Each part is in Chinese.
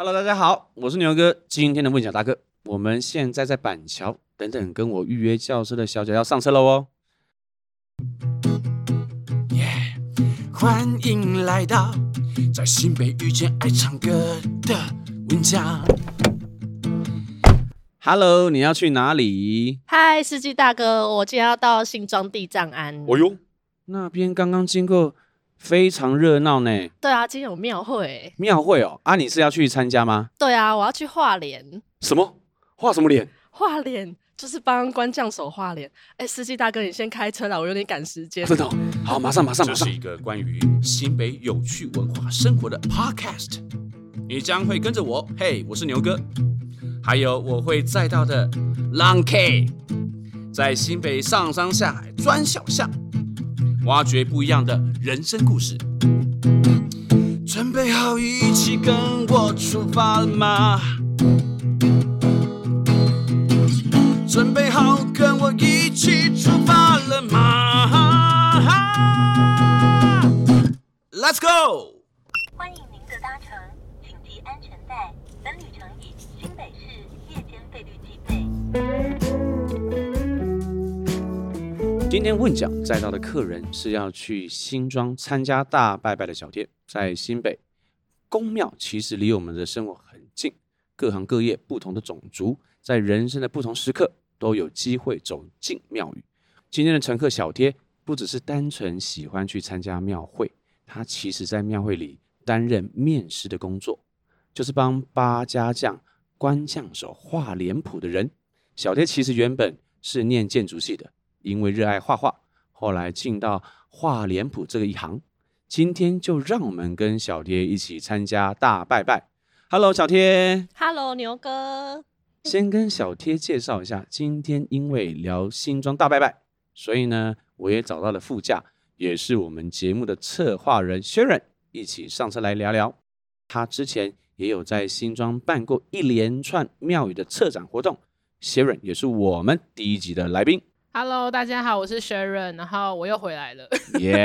Hello，大家好，我是牛哥。今天的问小大哥，我们现在在板桥，等等跟我预约轿车的小姐要上车了哦。耶，yeah, 欢迎来到在新北遇见爱唱歌的问讲。Hello，你要去哪里？嗨，司机大哥，我今天要到新庄地藏庵。哦呦，那边刚刚经过。非常热闹呢。对啊，今天有庙会。庙会哦，啊，你是要去参加吗？对啊，我要去画脸。什么？画什么脸？画脸就是帮官将手画脸。哎，司机大哥，你先开车啦，我有点赶时间。真的哦？好，马上，马上，马上。这是一个关于新北有趣文化生活的 podcast。你将会跟着我，嘿，我是牛哥，还有我会载到的 Long K，在新北上山下海钻小巷。挖掘不一样的人生故事，准备好一起跟我出发了吗？准备好跟我一起出发了吗？Let's go！今天问讲载到的客人是要去新庄参加大拜拜的小贴，在新北宫庙其实离我们的生活很近，各行各业、不同的种族，在人生的不同时刻都有机会走进庙宇。今天的乘客小贴不只是单纯喜欢去参加庙会，他其实在庙会里担任面师的工作，就是帮八家将、官将手画脸谱的人。小贴其实原本是念建筑系的。因为热爱画画，后来进到画脸谱这个一行。今天就让我们跟小贴一起参加大拜拜。Hello，小贴。Hello，牛哥。先跟小贴介绍一下，今天因为聊新装大拜拜，所以呢，我也找到了副驾，也是我们节目的策划人 Sharon，一起上车来聊聊。他之前也有在新庄办过一连串庙宇的策展活动，Sharon 也是我们第一集的来宾。Hello，大家好，我是 Sharon，然后我又回来了。耶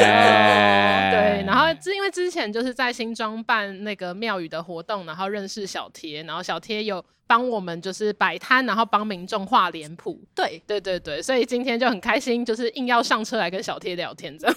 Yeah！对，然后是因为之前就是在新庄办那个庙宇的活动，然后认识小贴，然后小贴有帮我们就是摆摊，然后帮民众画脸谱。对，对对对，所以今天就很开心，就是硬要上车来跟小贴聊天这样。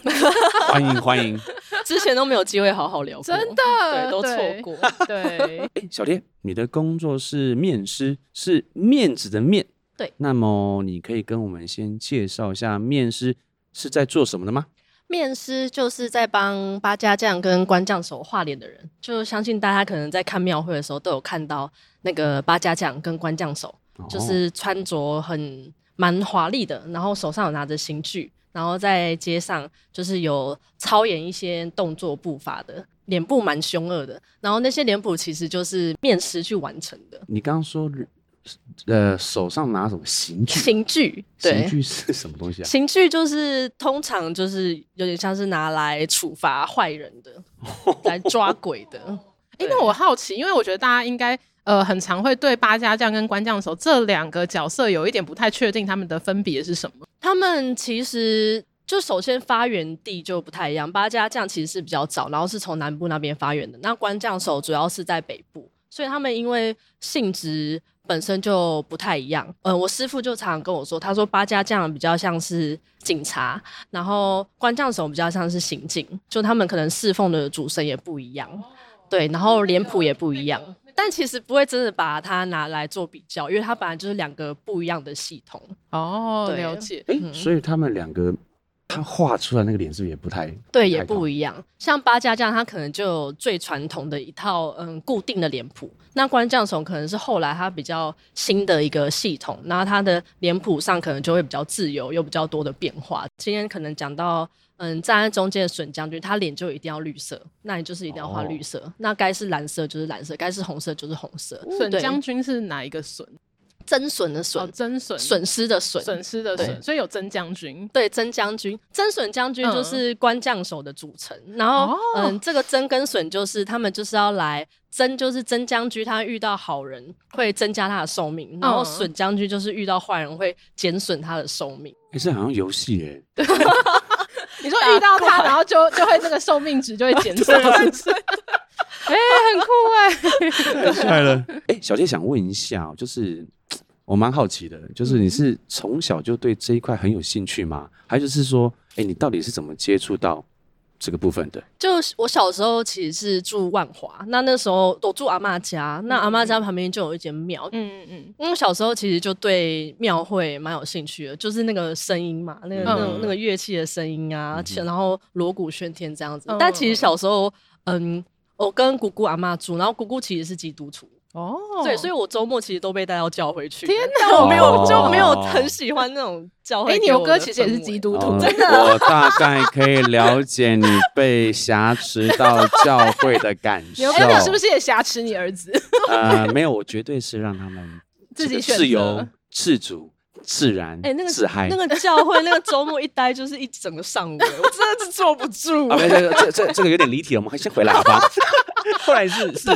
欢 迎欢迎，之前都没有机会好好聊过，真的，对，都错过。对，哎，小贴，你的工作是面师，是面子的面。对，那么你可以跟我们先介绍一下面师是在做什么的吗？面师就是在帮八家将跟官将手画脸的人，就相信大家可能在看庙会的时候都有看到那个八家将跟官将手，哦、就是穿着很蛮华丽的，然后手上有拿着刑具，然后在街上就是有操演一些动作步伐的，脸部蛮凶恶的，然后那些脸谱其实就是面师去完成的。你刚刚说。呃，手上拿什么刑具？刑具，对，刑具是什么东西啊？刑具就是通常就是有点像是拿来处罚坏人的，来抓鬼的。哎、欸，那我好奇，因为我觉得大家应该呃很常会对八家将跟官将手这两个角色有一点不太确定，他们的分别是什么？他们其实就首先发源地就不太一样，八家将其实是比较早，然后是从南部那边发源的，那官将手主要是在北部，所以他们因为性质。本身就不太一样，嗯、呃，我师傅就常常跟我说，他说八家将比较像是警察，然后官将手比较像是刑警，就他们可能侍奉的主神也不一样，对，然后脸谱也不一样，但其实不会真的把它拿来做比较，因为它本来就是两个不一样的系统。哦，对了解，所以他们两个。他画出来那个脸是不是也不太对，也不一样。像八家将，他可能就有最传统的一套嗯固定的脸谱。那关将从可能是后来他比较新的一个系统，那他的脸谱上可能就会比较自由，有比较多的变化。今天可能讲到嗯站在中间的笋将军，他脸就一定要绿色，那你就是一定要画绿色。哦、那该是蓝色就是蓝色，该是红色就是红色。笋将军是哪一个笋？增损的损，增损损失的损，损失的损，所以有增将军。对，增将军，增损将军就是官将手的组成。然后，嗯，这个增跟损就是他们就是要来增，就是增将军他遇到好人会增加他的寿命，然后损将军就是遇到坏人会减损他的寿命。哎，这好像游戏哎。你说遇到他，然后就就会那个寿命值就会减 损。哎，很酷哎，太帅了。哎，小杰想问一下，就是 我蛮好奇的，就是你是从小就对这一块很有兴趣吗？还就是说，哎，你到底是怎么接触到？这个部分的，就我小时候其实是住万华，那那时候我住阿嬷家，那阿嬷家旁边就有一间庙，嗯嗯嗯，因为小时候其实就对庙会蛮有兴趣的，就是那个声音嘛，那个那种那个乐器的声音啊，嗯、然后锣鼓喧天这样子。嗯、但其实小时候，嗯，我跟姑姑阿妈住，然后姑姑其实是基督徒。哦，对，所以我周末其实都被带到教会去。天哪，我没有就没有很喜欢那种教会。哎，牛哥其实也是基督徒，真的。我大概可以了解你被挟持到教会的感 受。牛哥，你是不是也挟持你儿子？呃，没有，我绝对是让他们自己自由、自主。自然，哎，那个自嗨，那个教会那个周末一待就是一整个上午，我真的是坐不住。这这这这个有点离题了，我们先回来好吧？后来是是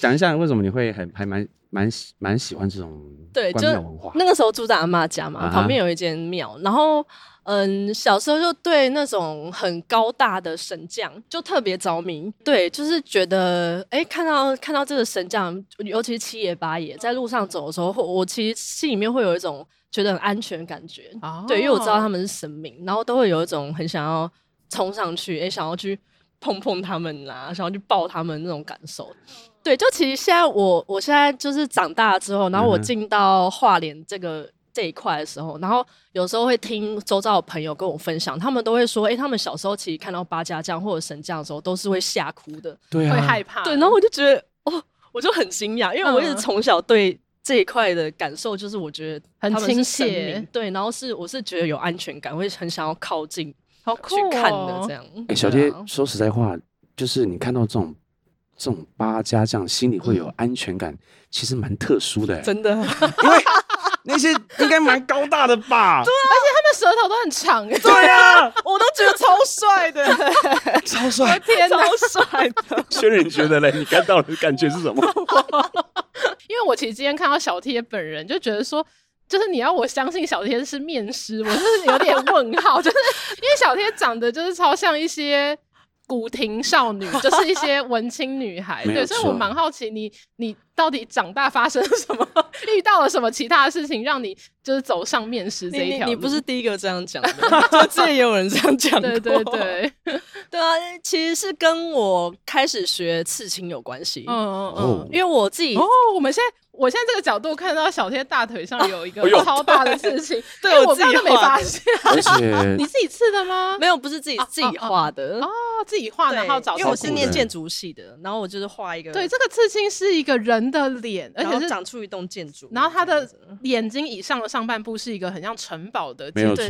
讲一下为什么你会很还蛮蛮喜蛮喜欢这种对就文化。那个时候住在阿妈家嘛，旁边有一间庙，然后嗯，小时候就对那种很高大的神将就特别着迷。对，就是觉得哎，看到看到这个神将，尤其是七爷八爷，在路上走的时候，我其实心里面会有一种。觉得很安全，感觉、oh. 对，因为我知道他们是神明，然后都会有一种很想要冲上去，哎，想要去碰碰他们啦，想要去抱他们那种感受。对，就其实现在我，我现在就是长大之后，然后我进到画联这个这一块的时候，然后有时候会听周遭的朋友跟我分享，他们都会说，哎，他们小时候其实看到八家将或者神将的时候，都是会吓哭的，对、啊，会害怕。对，然后我就觉得，哦，我就很惊讶，因为我一直从小对。这一块的感受就是，我觉得很亲切，对，然后是我是觉得有安全感，我会很想要靠近，好酷、哦、去看的这样。哎、欸，小杰，啊、说实在话，就是你看到这种这种八家将，心里会有安全感，嗯、其实蛮特殊的，真的，因为那些应该蛮高大的吧？对啊，而且他们舌头都很长，哎，对啊，我都觉得超帅的，超帅，天哪，超帅的。轩仁觉得嘞，你看到的感觉是什么？因为我其实今天看到小贴本人，就觉得说，就是你要我相信小天是面师，我是有点问号，就是因为小天长得就是超像一些古亭少女，就是一些文青女孩，对，所以我蛮好奇你你到底长大发生了什么，遇到了什么其他的事情，让你就是走上面试这一条？你不是第一个这样讲的，就之前也有人这样讲过。对对对，对啊，其实是跟我开始学刺青有关系。嗯嗯嗯，因为我自己哦，我们现在。我现在这个角度看到小天大腿上有一个超大的刺青，对我自己都没发现。而且 你自己刺的吗？没有，不是自己自己画的哦，自己画，然后找。因为我是念建筑系的，然后我就是画一个。对，这个刺青是一个人的脸，而且是长出一栋建筑，然后他的眼睛以上的上半部是一个很像城堡的。没有错。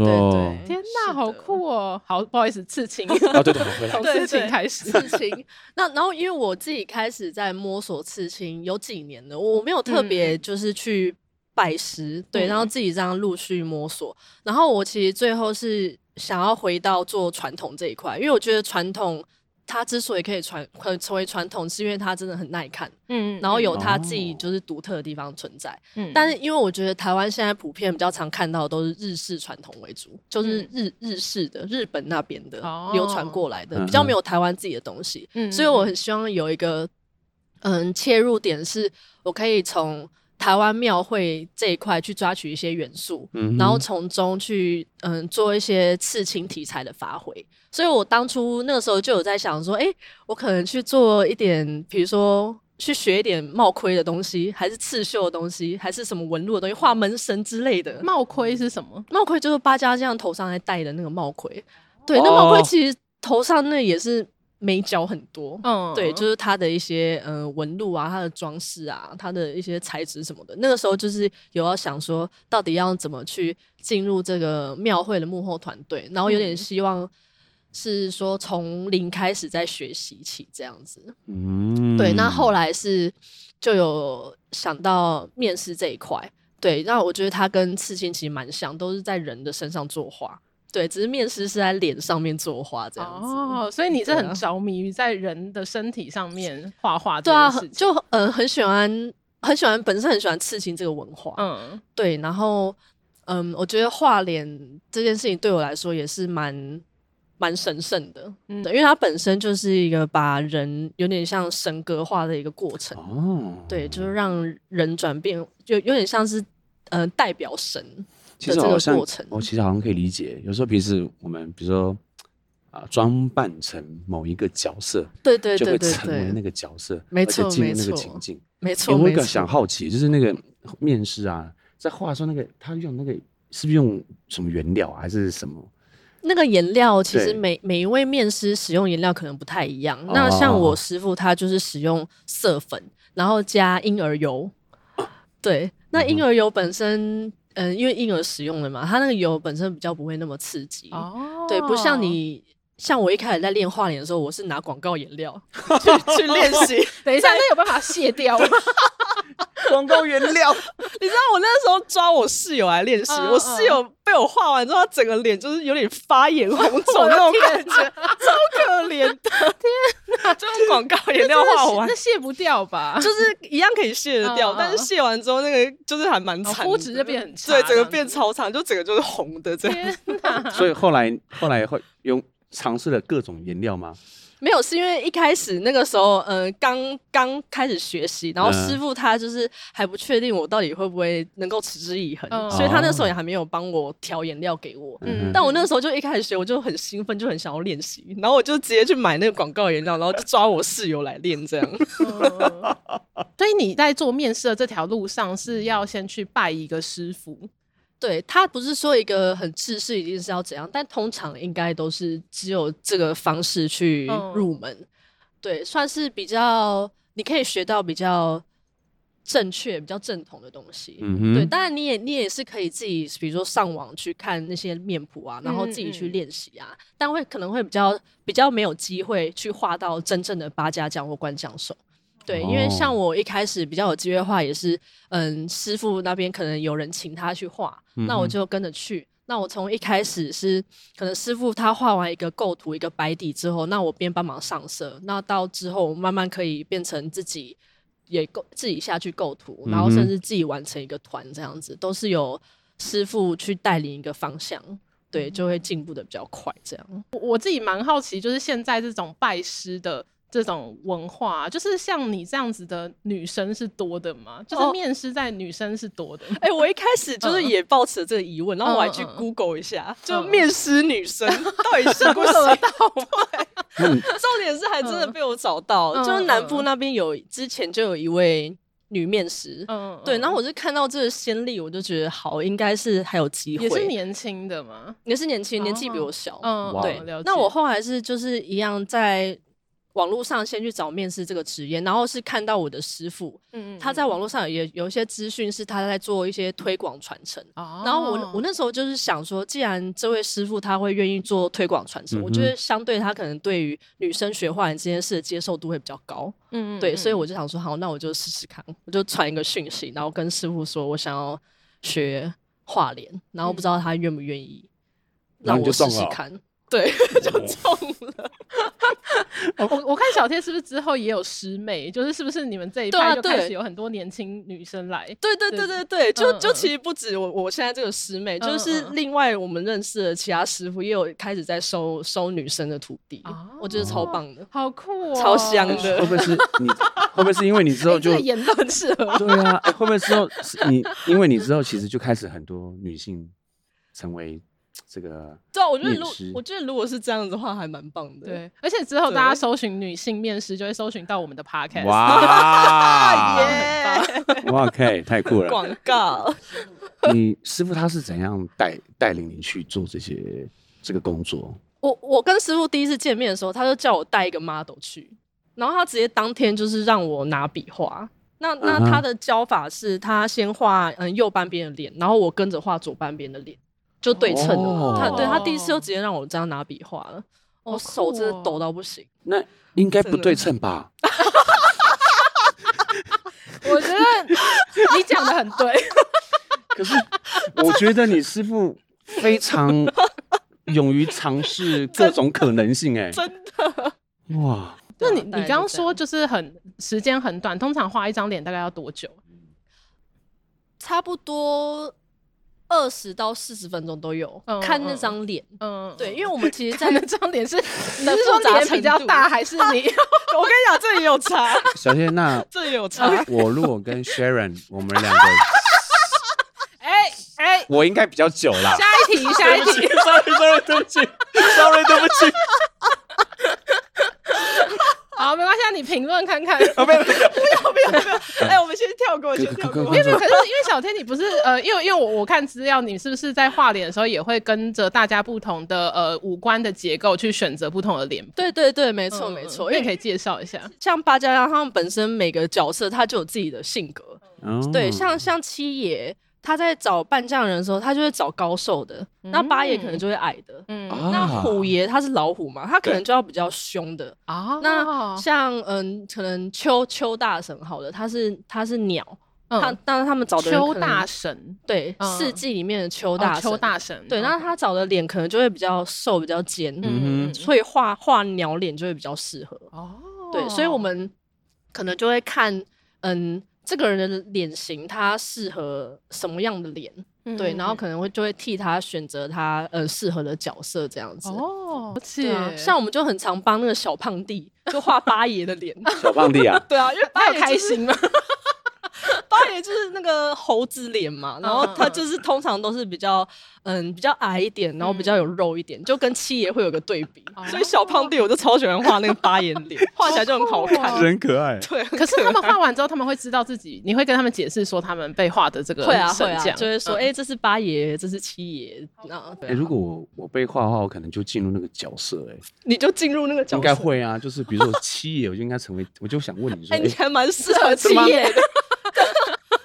天哪，好酷哦！好，不好意思，刺青。啊，对对，从刺青开始。刺青。那然后，因为我自己开始在摸索刺青有几年了，我没有。特别就是去拜师，嗯、对，然后自己这样陆续摸索。然后我其实最后是想要回到做传统这一块，因为我觉得传统它之所以可以传，可成为传统，是因为它真的很耐看，嗯，然后有它自己就是独特的地方存在。嗯，但是因为我觉得台湾现在普遍比较常看到的都是日式传统为主，就是日、嗯、日式的日本那边的流传过来的，哦、比较没有台湾自己的东西。嗯，所以我很希望有一个。嗯，切入点是我可以从台湾庙会这一块去抓取一些元素，嗯、然后从中去嗯做一些刺青题材的发挥。所以我当初那个时候就有在想说，哎、欸，我可能去做一点，比如说去学一点帽盔的东西，还是刺绣的东西，还是什么纹路的东西，画门神之类的。帽盔是什么？帽盔就是八家将头上在戴的那个帽盔。对，那帽盔其实头上那也是。眉角很多，嗯，对，就是它的一些呃纹路啊，它的装饰啊，它的一些材质什么的。那个时候就是有要想说，到底要怎么去进入这个庙会的幕后团队，然后有点希望是说从零开始在学习起这样子。嗯，对。那后来是就有想到面试这一块，对，那我觉得它跟刺青其实蛮像，都是在人的身上作画。对，只是面试是在脸上面作画这样子哦，所以你是很着迷于在人的身体上面画画。对啊，就呃很喜欢，很喜欢，本身很喜欢刺青这个文化。嗯，对，然后嗯，我觉得画脸这件事情对我来说也是蛮蛮神圣的，嗯，对，因为它本身就是一个把人有点像神格化的一个过程哦，对，就是让人转变，就有点像是呃代表神的这个过程。我其实好像可以理解，有时候平时我们比如说啊装扮成某一个角色，对对对对，就会成为那个角色，没错进入那个情境，没错。有一个想好奇，就是那个面试啊，在画的时候，那个他用那个是不是用什么原料还是什么？那个颜料其实每每一位面师使用颜料可能不太一样。那像我师傅他就是使用色粉，然后加婴儿油。对，那婴儿油本身，嗯，因为婴儿使用的嘛，它那个油本身比较不会那么刺激。哦。对，不像你，像我一开始在练画脸的时候，我是拿广告颜料去去练习。等一下，那有办法卸掉吗？广告原料，你知道我那时候抓我室友来练习，嗯、我室友被我画完之后，他整个脸就是有点发炎红肿那种感觉，超可怜的。天哪，就用广告颜料画完，那卸不掉吧？就是一样可以卸得掉，嗯、但是卸完之后那个就是还蛮惨，肤质就变很差，对，整个变超长，就整个就是红的这样。哪。所以后来后来会用尝试了各种颜料吗？没有，是因为一开始那个时候，嗯、呃，刚刚开始学习，然后师傅他就是还不确定我到底会不会能够持之以恒，嗯、所以他那时候也还没有帮我调颜料给我。嗯，但我那个时候就一开始学，我就很兴奋，就很想要练习，然后我就直接去买那个广告颜料，然后就抓我室友来练这样。嗯、所以你在做面试的这条路上是要先去拜一个师傅。对，他不是说一个很制式一定是要怎样，但通常应该都是只有这个方式去入门。嗯、对，算是比较你可以学到比较正确、比较正统的东西。嗯哼对，当然你也你也是可以自己，比如说上网去看那些面谱啊，然后自己去练习啊，嗯嗯但会可能会比较比较没有机会去画到真正的八家将或官将手。对，因为像我一开始比较有机会画，也是嗯，师傅那边可能有人请他去画，嗯、那我就跟着去。那我从一开始是可能师傅他画完一个构图、一个白底之后，那我边帮忙上色。那到之后慢慢可以变成自己也构自己下去构图，然后甚至自己完成一个团这样子，都是有师傅去带领一个方向，对，就会进步的比较快。这样，我自己蛮好奇，就是现在这种拜师的。这种文化，就是像你这样子的女生是多的吗？就是面试在女生是多的。哎、哦欸，我一开始 就是也抱持这个疑问，嗯、然后我还去 Google 一下，嗯、就面试女生 到底是不是得到？对，重点是还真的被我找到，嗯、就是南部那边有之前就有一位女面试，嗯，对，然后我就看到这个先例，我就觉得好，应该是还有机会。也是年轻的吗？也是年轻，年纪比我小。嗯，对。那我后来是就是一样在。网络上先去找面试这个职业，然后是看到我的师傅，嗯，他在网络上也有一些资讯，是他在做一些推广传承。哦，然后我我那时候就是想说，既然这位师傅他会愿意做推广传承，嗯、我觉得相对他可能对于女生学画脸这件事的接受度会比较高。嗯，对，所以我就想说，好，那我就试试看，我就传一个讯息，然后跟师傅说我想要学画脸，然后不知道他愿不愿意让我试试看。对，就中了。我我看小天是不是之后也有师妹，就是是不是你们这一派就开始有很多年轻女生来？对对对对对，就就其实不止我我现在这个师妹，就是另外我们认识的其他师傅也有开始在收收女生的徒弟，我觉得超棒的，好酷哦，超香的。会不会是 你？会不会是因为你之后就言论适合？对啊，会不会之后你因为你之后其实就开始很多女性成为。这个对啊，我觉得如我觉得如果是这样子的话，还蛮棒的。对，而且之后大家搜寻女性面试，就会搜寻到我们的 podcast。哇耶！哇，OK，太酷了。广告。你师傅他是怎样带带领你去做这些这个工作？我我跟师傅第一次见面的时候，他就叫我带一个 model 去，然后他直接当天就是让我拿笔画。那那他的教法是他先画嗯右半边的脸，然后我跟着画左半边的脸。就对称的，哦、他对他第一次就直接让我这样拿笔画了，我、手真的抖到不行。那应该不对称吧？我觉得你讲的很对，可是我觉得你师傅非常勇于尝试各种可能性、欸，哎，真的哇！那你你刚刚说就是很时间很短，通常画一张脸大概要多久？差不多。二十到四十分钟都有，嗯看那张脸。嗯，对，因为我们其实在 看那张脸是，你是说脸比较大，还是你？我跟你讲，这也有差，小天，那这也有差。我如果跟 Sharon，我们两个，哎哎，我应该比较久啦。下一题，下一题。Sorry，Sorry，对不起，Sorry，对不起。好，没关系，啊，你评论看看。啊，没有没有，不要不要，哎，我们先跳过，先跳过。因为可是因为小天，你不是呃，因为因为我我看资料，你是不是在画脸的时候也会跟着大家不同的呃五官的结构去选择不同的脸？对对对，没错嗯没错。因为可以介绍一下。像八家将他们本身每个角色，他就有自己的性格。哦对，像像七爷，他在找扮将人的时候，他就会找高瘦的，那八爷可能就会矮的。嗯。啊那虎爷他是老虎嘛，他可能就要比较凶的。啊。那像嗯，可能邱邱大神好的，他是他是鸟，他嗯当然他们找的人邱大神，对嗯。四季里面的邱大哦神，邱大神，对，那他找的脸可能就会比较瘦，比较尖，嗯。哼所以画画鸟脸就会比较适合。哦，对，所以我们可能就会看，嗯，这个人的脸型他适合什么样的脸，嗯对，然后可能会就会替他选择他呃适合的角色这样子。哦，对啊，像我们就很常帮那个小胖弟就画八爷的脸。小胖弟啊，对啊，因为八爷开心吗？八爷就是那个猴子脸嘛，然后他就是通常都是比较嗯比较矮一点，然后比较有肉一点，就跟七爷会有个对比。所以小胖弟我就超喜欢画那个八爷脸，画起来就很好看。真可爱。对，可是他们画完之后，他们会知道自己，你会跟他们解释说他们被画的这个会啊会啊，就会说嗯哎，这是八爷，这是七爷。那对哎，啊如果我我被画的话，我可能就进入那个角色，哎，你就进入那个角色应，该会啊。就是比如说七爷，我就应该成为，我就想问你说，哎，你哎，还蛮适合七爷的，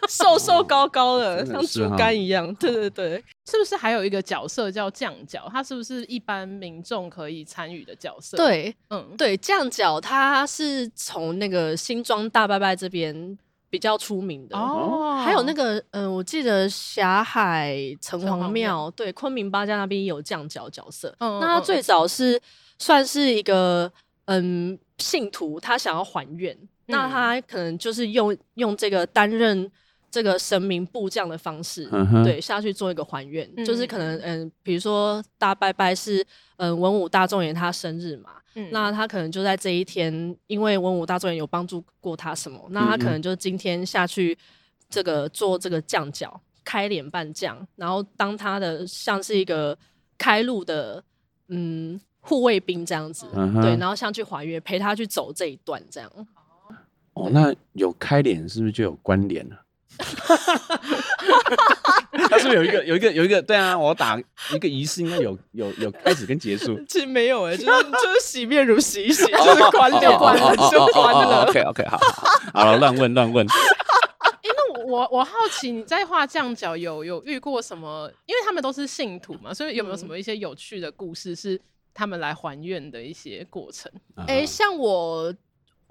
瘦瘦高高的，像竹竿一样。对对对，是不是还有一个角色叫酱角？他是不是一般民众可以参与的角色？，对嗯，对，酱角他是从那个新庄大拜拜这边比较出名的。哦，还有那个，嗯、我记得霞海城城隍隍庙，对，昆明八家那边也有酱角角色。那他最早是算是一个，嗯，信徒，他想要还愿，那他可能就是用用这个担任这个神明部将的方式，嗯哼。对，下去做一个还愿，嗯。就是可能，嗯，比如说大拜拜是，嗯，文武大众爷他生日嘛，嗯。那他可能就在这一天，因为文武大众爷有帮助过他什么，那他可能就今天下去这个做这个将角，开脸扮将，然后当他的像是一个开路的嗯护卫兵这样子，嗯对，然后像去还愿，陪他去走这一段这样。哦，那有开脸是不是就有关联了？他是不是有一个有一个有一个？对啊，我打一个仪式应该有有有开始跟结束。其实没有哎、就是就是洗面乳洗一洗，就 就是关掉关了就关了。OK OK，好好了，乱问乱问。哎、那我我我好奇你在画将角有有遇过什么？因为他们都是信徒嘛，所以有没有什么一些有趣的故事是他们来还愿的一些过程？哎、像我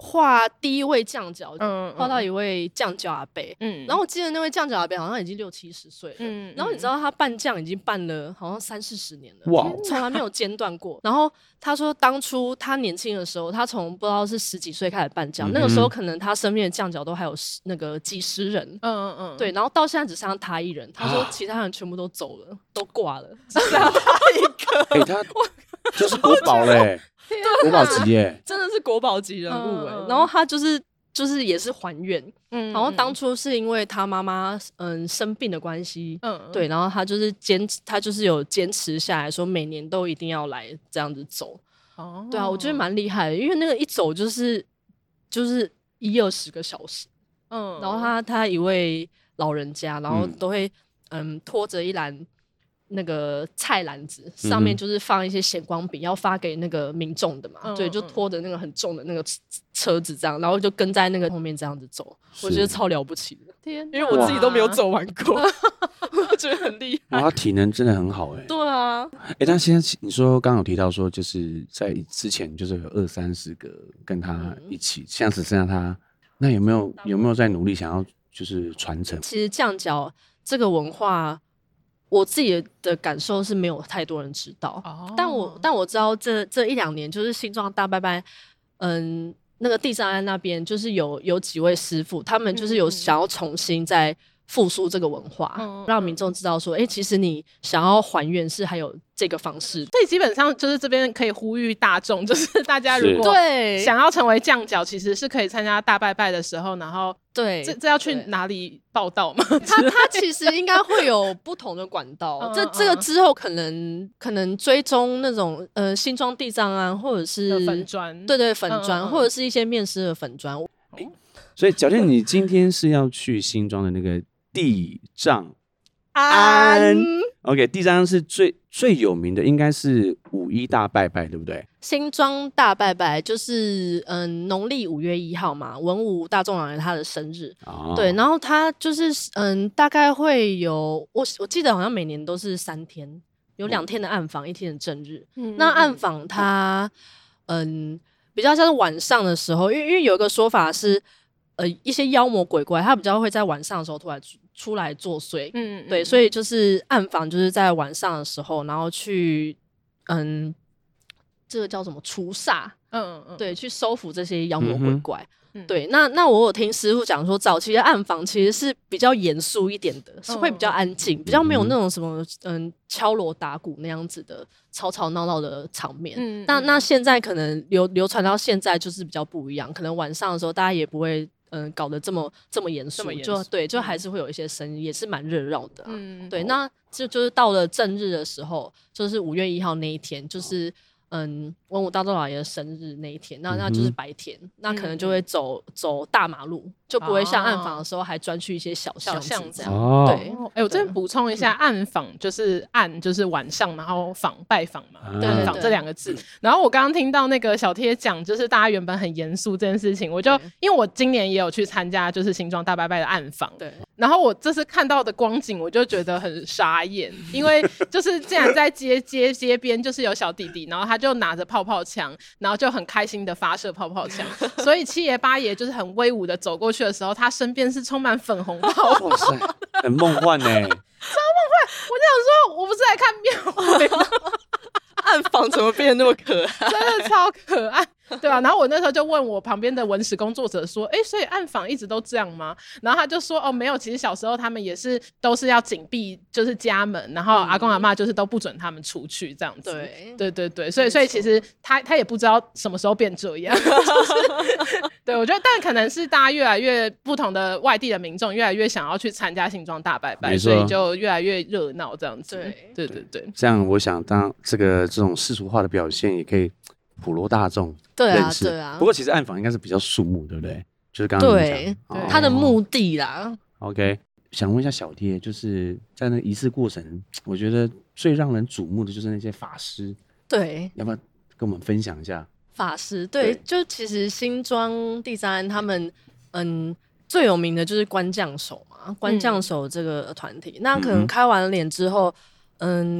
画第一位将角，嗯画到一位将角阿伯，嗯然后我记得那位将角阿伯好像已经六七十岁了，嗯然后你知道他扮将已经扮了好像三四十年了，哇从来没有间断过。然后他说，当初他年轻的时候，他从不知道是十几岁开始扮将，嗯那个时候可能他身边的将角都还有十那个几十人。嗯嗯嗯，对，然后到现在只剩下他一人。他说啊其他人全部都走了，都挂了，只剩下他一个。哎，他 就是国宝嘞，国宝级耶。真的是国宝级人物哎、嗯然后他就是就是也是还愿，嗯，然后当初是因为他妈妈嗯生病的关系，嗯对，然后他就是坚持，他就是有坚持下来说每年都一定要来这样子走。哦。对啊，我觉得蛮厉害的，因为那个一走就是就是一二十个小时，嗯。然后他他一位老人家，然后嗯。都会嗯拖着一篮那个菜篮子，上面就是放一些显光笔，要发给那个民众的嘛，嗯对，就嗯。拖着那个很重的那个车车子这样，然后就跟在那个后面这样子走，我觉得超了不起的，天，因为我自己都没有走完过，我觉得很厉害。哇，他体能真的很好哎。对啊，哎，但现在你说刚刚有提到说，就是在之前就是有二三十个跟他一起，现在只剩下他，那有没有有没有在努力想要就是传承？其实将角这个文化，我自己的感受是没有太多人知道。哦，但我但我知道这这一两年，就是新庄大拜拜，嗯，那个地藏庵那边就是有有几位师傅，他们就是有想要重新再复苏这个文化，嗯、让民众知道说，哎、欸，其实你想要还原是还有这个方式。所以基本上就是这边可以呼吁大众，就是 大家如果对想要成为酱脚，其实是可以参加大拜拜的时候，然后对，这这要去哪里报道吗？他他其实应该会有不同的管道，这这个之后可能可能追踪那种呃新庄地藏啊，或者是粉砖，对对粉砖，或者是一些面试的粉砖。欸、所以小天，你今天是要去新庄的那个？地藏庵，OK，地藏庵是最最有名的，应该是五一大拜拜，对不对？新庄大拜拜就是嗯，农历五月一号嘛，文武大众老爷他的生日，哦、对，然后他就是嗯，大概会有我我记得好像每年都是三天，有两天的暗访，嗯、一天的正日。嗯、那暗访他嗯，比较像是晚上的时候，因为因为有一个说法是。呃，一些妖魔鬼怪，他比较会在晚上的时候突然出来作祟，嗯，对，所以就是暗访，就是在晚上的时候，然后去，嗯，这个叫什么除煞，嗯嗯，对，去收服这些妖魔鬼怪，嗯、对。那那我有听师傅讲说，早期的暗访其实是比较严肃一点的，是会比较安静，比较没有那种什么嗯敲锣打鼓那样子的吵吵闹闹的场面。嗯，那那现在可能流流传到现在就是比较不一样，可能晚上的时候大家也不会。嗯，搞得这么这么严肃，就对，就还是会有一些声音，嗯、也是蛮热闹的、啊。嗯，对，那就就是到了正日的时候，就是五月一号那一天，就是。嗯，文武大众老爷的生日那一天，那那就是白天，嗯、那可能就会走、嗯、走大马路，就不会像暗访的时候还专去一些小巷子这样。哦、对，哎、欸，我这边补充一下，暗访就是暗就是晚上，然后访拜访嘛，对，访这两个字。然后我刚刚听到那个小贴讲，就是大家原本很严肃这件事情，我就因为我今年也有去参加，就是新庄大拜拜的暗访，对。然后我这次看到的光景，我就觉得很傻眼，因为就是竟然在街街街边，就是有小弟弟，然后他。就拿着泡泡枪，然后就很开心的发射泡泡枪。所以七爷八爷就是很威武的走过去的时候，他身边是充满粉红泡泡。哇塞，很梦幻呢，超梦幻！我就想说，我不是来看庙会吗？暗访怎么变得那么可爱？真的超可爱。对啊，然后我那时候就问我旁边的文史工作者说：“哎，所以暗访一直都这样吗？”然后他就说：“哦，没有，其实小时候他们也是都是要紧闭就是家门，然后阿公阿妈就是都不准他们出去这样子。”对对对对，所以所以其实他他也不知道什么时候变这样。对，我觉得但可能是大家越来越不同的外地的民众越来越想要去参加新庄大拜拜，所以就越来越热闹这样子。对对对对，这样我想当这个这种世俗化的表现也可以。普罗大众对啊，对啊。不过其实暗访应该是比较肃穆，对不对？就是刚刚对他的目的啦。OK，想问一下小贴，就是在那仪式过程，我觉得最让人瞩目的就是那些法师。对，要不要跟我们分享一下？法师对，对就其实新庄第三他们嗯最有名的就是官将手嘛，官将手这个团体，嗯、那可能开完脸之后。嗯，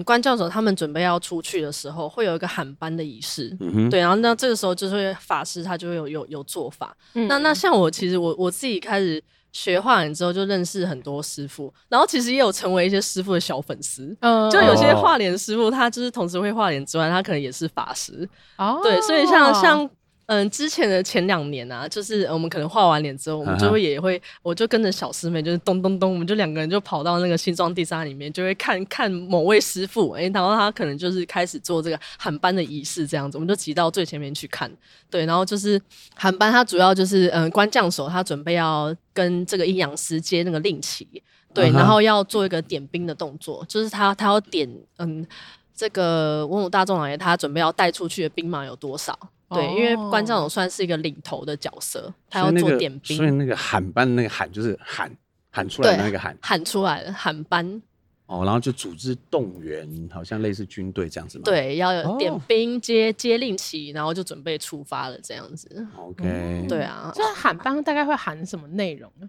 官将手他们准备要出去的时候，会有一个喊班的仪式，嗯、哼对，然后那这个时候就是法师他就会有有有做法。嗯、那那像我其实我我自己开始学画脸之后，就认识很多师傅，然后其实也有成为一些师傅的小粉丝。嗯，就有些画脸师傅，他就是同时会画脸之外，他可能也是法师。哦，对，所以像像。嗯，之前的前两年啊，就是我们可能画完脸之后，我们就会也会，我就跟着小师妹，就是咚咚咚，我们就两个人就跑到那个新庄第三里面，就会看看某位师傅，哎、欸，然后他可能就是开始做这个喊班的仪式，这样子，我们就挤到最前面去看。对，然后就是喊班，他主要就是嗯，官将手他准备要跟这个阴阳师接那个令旗，对，然后要做一个点兵的动作，就是他他要点嗯，这个文武大众老爷他准备要带出去的兵马有多少。对，因为关照总算是一个领头的角色，他要做点兵，所以那个喊班那个喊就是喊喊出来的那个喊，喊出来的喊班。哦，然后就组织动员，好像类似军队这样子嘛。对，要有点兵接接令旗，然后就准备出发了这样子。OK，对啊，这喊班大概会喊什么内容呢？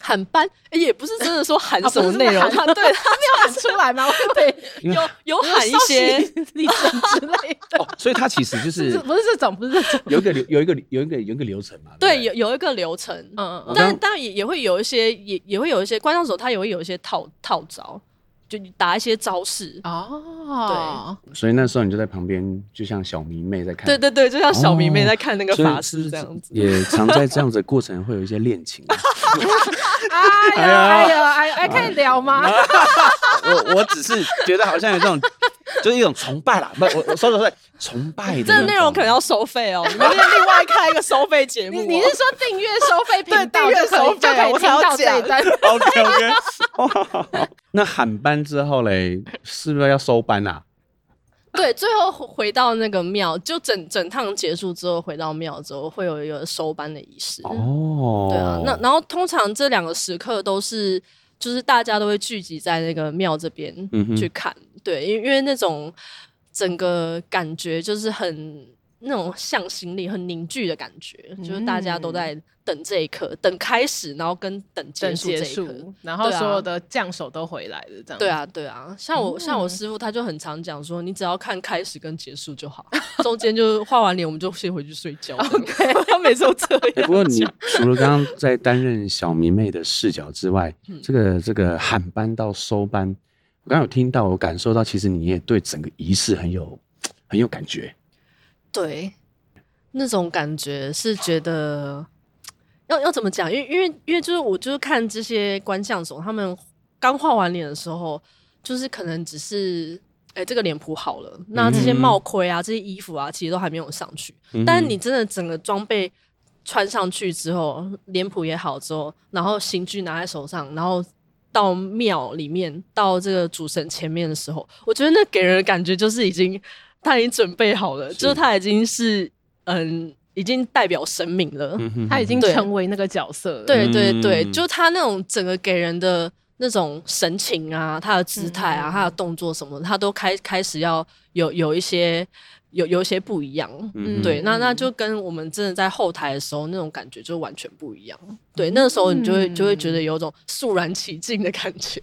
喊班？也不是真的说 喊什么内容，他对 他没有喊出来吗？对，有有喊一些历程之类的。所以他其实就是不是这种，不是这种，有一个流有一个有一个有一个流程嘛。对，有有一个流程，嗯嗯，但但也也会有一些也也会有一些观众手，他也会有一些套套招，就打一些招式哦。对，所以那时候你就在旁边，就像小迷妹在看。对对对，就像小迷妹在看那个法师这样子，也常在这样子的过程会有一些恋情。哎呀哎呀哎呦，哎，可以聊吗？我我只是觉得好像有这种，就是一种崇拜啦。不，我我说的是崇拜的。这个内容可能要收费哦，你们另外开一个收费节目。你你是说订阅收费频道？订阅收费，就可以听到这一段。OK OK。那喊班之后嘞，是不是要收班啊？对，最后回到那个庙，就整整趟结束之后，回到庙之后会有一个收班的仪式。哦，对啊，那然后通常这两个时刻都是，就是大家都会聚集在那个庙这边去看。嗯、对，因为因为那种整个感觉就是很。那种向心力很凝聚的感觉，嗯、就是大家都在等这一刻，等开始，然后跟等结束这一刻，然后所有的将手都回来了，这样。对啊，对啊，像我、嗯、像我师傅他就很常讲说，你只要看开始跟结束就好，中间就画完脸我们就先回去睡觉。OK，他每次都这样、欸。不过你除了刚刚在担任小迷妹的视角之外，嗯、这个这个喊班到收班，我刚刚有听到，我感受到，其实你也对整个仪式很有很有感觉。对，那种感觉是觉得要要怎么讲？因为因为因为就是我就是看这些官将总，他们刚画完脸的时候，就是可能只是哎、欸、这个脸谱好了，那这些帽盔啊、这些衣服啊，其实都还没有上去。嗯、但是你真的整个装备穿上去之后，脸谱也好之后，然后刑具拿在手上，然后到庙里面到这个主神前面的时候，我觉得那给人的感觉就是已经。他已经准备好了，是就是他已经是嗯，已经代表神明了，嗯、他已经成为那个角色了。对对对，就他那种整个给人的那种神情啊，他的姿态啊，嗯、他的动作什么，他都开开始要有有一些有有一些不一样。嗯，对，那那就跟我们真的在后台的时候那种感觉就完全不一样。对，那个时候你就会就会觉得有种肃然起敬的感觉。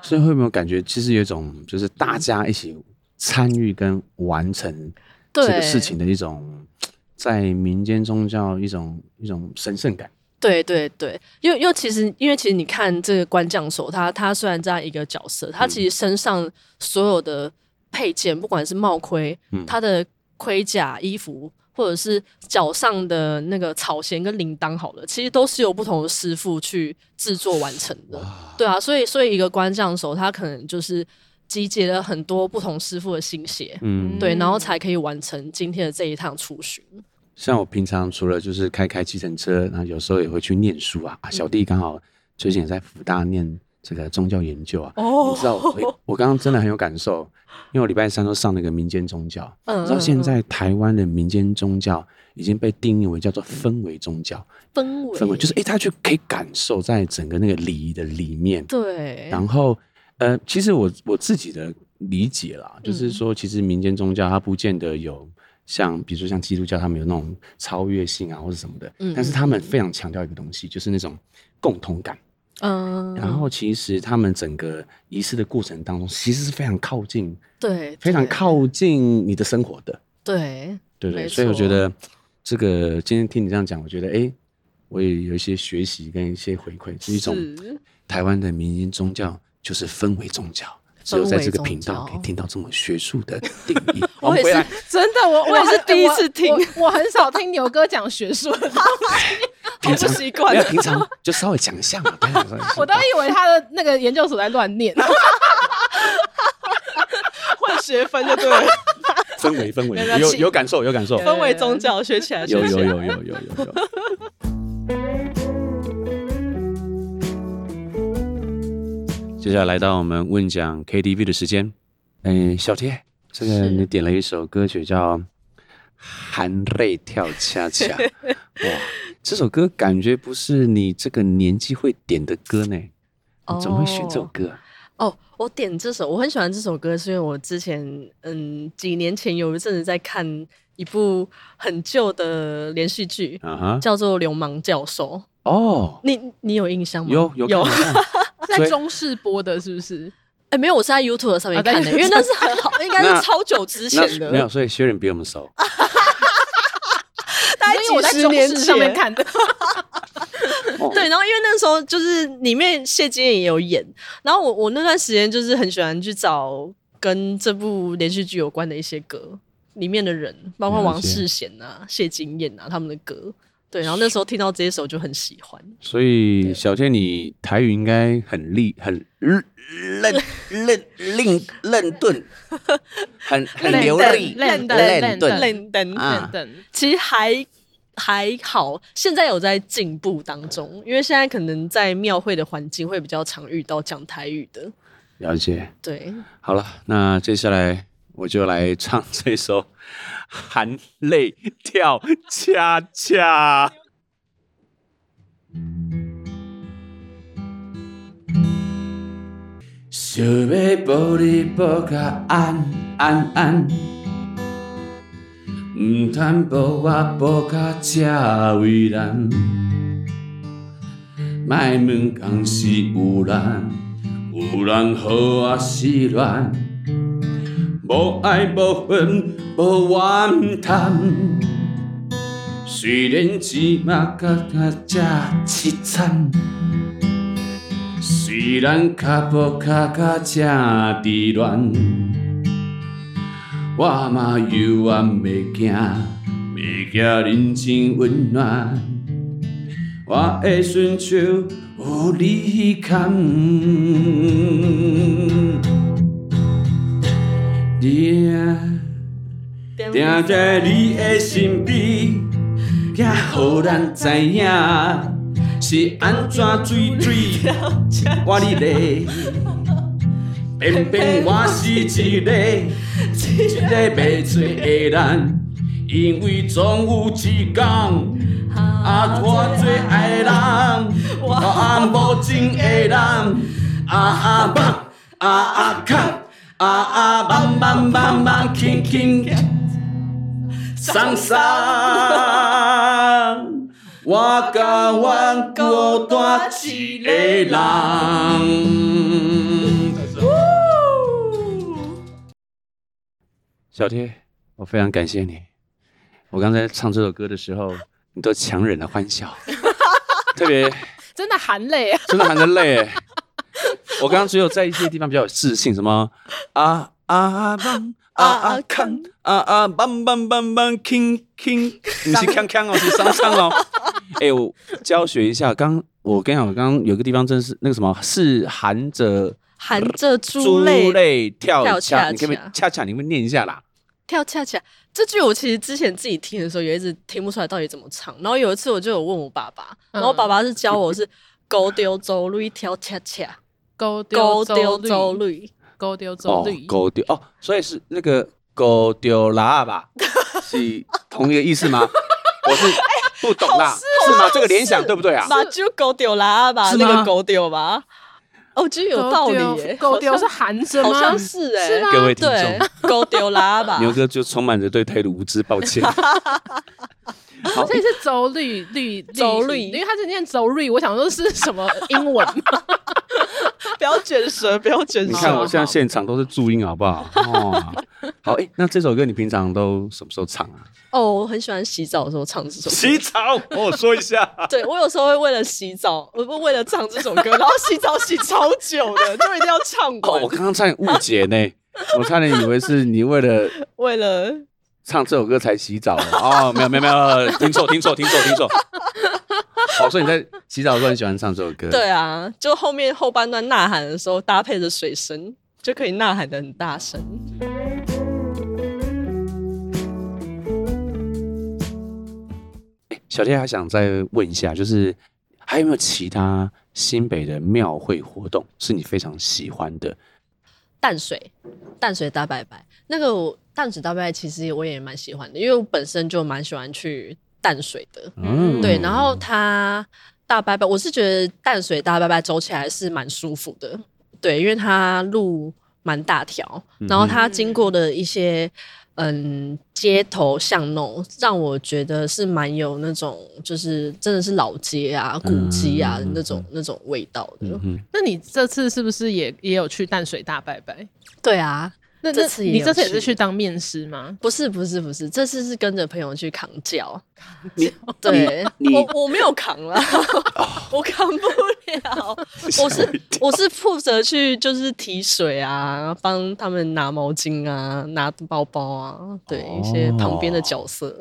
所以会没有感觉？其实有一种就是大家一起。参与跟完成这个事情的一种，在民间宗教一种一种神圣感。对对对，因为因为其实因为其实你看这个官将手，他他虽然这样一个角色，他其实身上所有的配件，不管是帽盔、嗯、他的盔甲、衣服，或者是脚上的那个草鞋跟铃铛，好了，其实都是由不同的师傅去制作完成的。哇对啊，所以所以一个官将手，他可能就是。集结了很多不同师傅的心血，嗯，对，然后才可以完成今天的这一趟出巡。像我平常除了就是开开计程车，然后有时候也会去念书啊。小弟刚好最近也在辅大念这个宗教研究啊。哦，你知道，欸、我刚刚真的很有感受，因为我礼拜三都上那个民间宗教。嗯，你知道现在台湾的民间宗教已经被定义为叫做氛围宗教。氛围，氛围就是哎、欸，他就可以感受在整个那个礼仪的里面。对，然后。呃，其实我我自己的理解啦，就是说，其实民间宗教它不见得有像，比如说像基督教，他们有那种超越性啊，或者什么的。嗯。但是他们非常强调一个东西，就是那种共同感。嗯。然后，其实他们整个仪式的过程当中，其实是非常靠近，对，非常靠近你的生活的。对。对对。所以我觉得，这个今天听你这样讲，我觉得，哎，我也有一些学习跟一些回馈，是一种台湾的民间宗教。就是氛围宗教，只有在这个频道可以听到这么学术的定义。我也是，真的，我我也是第一次听，我很少听牛哥讲学术的东西，平时习惯。平常就稍微讲一下嘛。我都以为他的那个研究所在乱念，混学分就对了。氛围氛围有有感受有感受，氛围宗教学起来，有有有有有有接下来来到我们问讲 KTV 的时间，嗯，小铁，这个你点了一首歌曲叫《含泪跳恰恰》，哇，这首歌感觉不是你这个年纪会点的歌呢，你怎么会选这首歌？哦，哦，我点这首，我很喜欢这首歌，是因为我之前嗯几年前有一阵子在看一部很旧的连续剧，叫做《流氓教授》。哦，你你有印象吗？有有有。在中视播的，是不是？哎，没有，我是在 YouTube 上面看的，因为那是很好，应该是超久之前的。没有，所以薛仁比我们熟。大概几十年上面看的。对，然后因为那时候就是里面谢金燕也有演，然后我我那段时间就是很喜欢去找跟这部连续剧有关的一些歌，里面的人包括王世贤啊、谢金燕啊他们的歌。对，然后那时候听到这些首就很喜欢。所以小天，你台语应该很利很嫩嫩嫩嫩顿，很很流利，嫩嫩嫩嫩嫩嫩，其实还还好，现在有在进步当中，因为现在可能在庙会的环境会比较常遇到讲台语的。了解。对，好了，那接下来我就来唱这首。含泪跳恰恰，想要抱你抱甲安安安，毋通抱我抱甲这为难，莫问讲是有难，有难互我失恋。无爱无恨无怨叹，虽然芝麻甲甲这凄惨，虽然脚步脚甲这离乱，我嘛犹原袂惊，袂惊人情温暖，我会顺手有你牵。定在你的身边，也予咱知影是安怎水水 我你嘞，偏偏我是一个一个袂做的人，因为总有一天啊，我最爱人，我爱无情的人，啊啊棒啊啊扛。啊啊，棒棒棒棒，轻轻松松，我甲阮孤单一个人。小天，我非常感谢你。我刚才唱这首歌的时候，你都强忍了欢笑，特别真的含泪啊，真的含着泪。我刚刚只有在一些地方比较有自信，什么啊啊棒啊啊啊康啊啊棒棒棒棒铿铿，你 是康康哦，是桑桑哦。哎，我教学一下，刚我跟你讲，我刚刚有个地方真是那个什么，是含着含着珠泪跳恰恰，你可不可以恰恰？你们念一下啦。跳恰恰这句我其实之前自己听的时候也一直听不出来到底怎么唱，然后有一次我就有问我爸爸，然后爸爸是教我是高丢走路一跳恰恰。高丢走绿，高丢走绿，高丢哦，所以是那个高丢喇叭，是同一个意思吗？我是不懂啦，是吗？这个联想对不对啊？那就高丢喇叭，那个高丢吧？哦，我觉得有道理耶。高丢是含着吗？好像是哎，各位听众，高 丢喇叭，牛哥就充满着对台的无知，抱歉。好，这里是周绿绿走绿，因为他是念周绿，我想说是什么英文 不要卷舌，不要卷舌。你看我现在现场都是注音，好不好？哦，好，哎，那这首歌你平常都什么时候唱啊？哦，我很喜欢洗澡的时候唱这首歌。洗澡，我说一下。对，我有时候会为了洗澡，我不为了唱这首歌，然后洗澡洗超久的，就一定要唱完。哦，我刚刚差点误解呢，我差点以为是你为了为了。唱这首歌才洗澡 哦，没有没有没有，听错听错听错听错。好，所以你在洗澡的时候很喜欢唱这首歌？对啊，就后面后半段呐喊的时候，搭配着水声，就可以呐喊的很大声。小天还想再问一下，就是还有没有其他新北的庙会活动是你非常喜欢的？淡水淡水大拜拜，那个我。淡水大拜拜其实我也蛮喜欢的，因为我本身就蛮喜欢去淡水的。嗯，对。然后它大拜拜，我是觉得淡水大拜拜走起来是蛮舒服的。对，因为它路蛮大条，然后它经过的一些嗯街头巷弄，让我觉得是蛮有那种就是真的是老街啊、古迹啊的那种、嗯、那种味道的。那你这次是不是也也有去淡水大拜拜？对啊。那这次你这次也是去当面师吗？不是，不是，不是，这次是跟着朋友去扛轿。你对，我我没有扛了，我扛不了。我是我是负责去就是提水啊，帮他们拿毛巾啊，拿包包啊，对、哦、一些旁边的角色。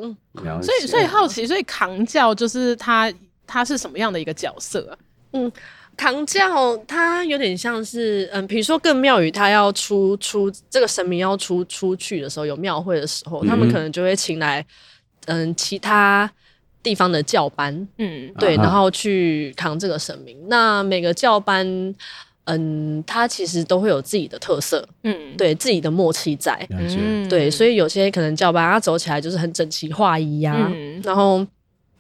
所以所以好奇，所以扛轿就是他他是什么样的一个角色啊？嗯。扛轿，它有点像是，嗯，比如说，各庙宇，它要出出这个神明要出出去的时候，有庙会的时候，他们可能就会请来，嗯，其他地方的教班，嗯，对，然后去扛这个神明。那每个教班，嗯，他其实都会有自己的特色，嗯，对自己的默契在，嗯，对，所以有些可能教班他走起来就是很整齐划一呀，然后，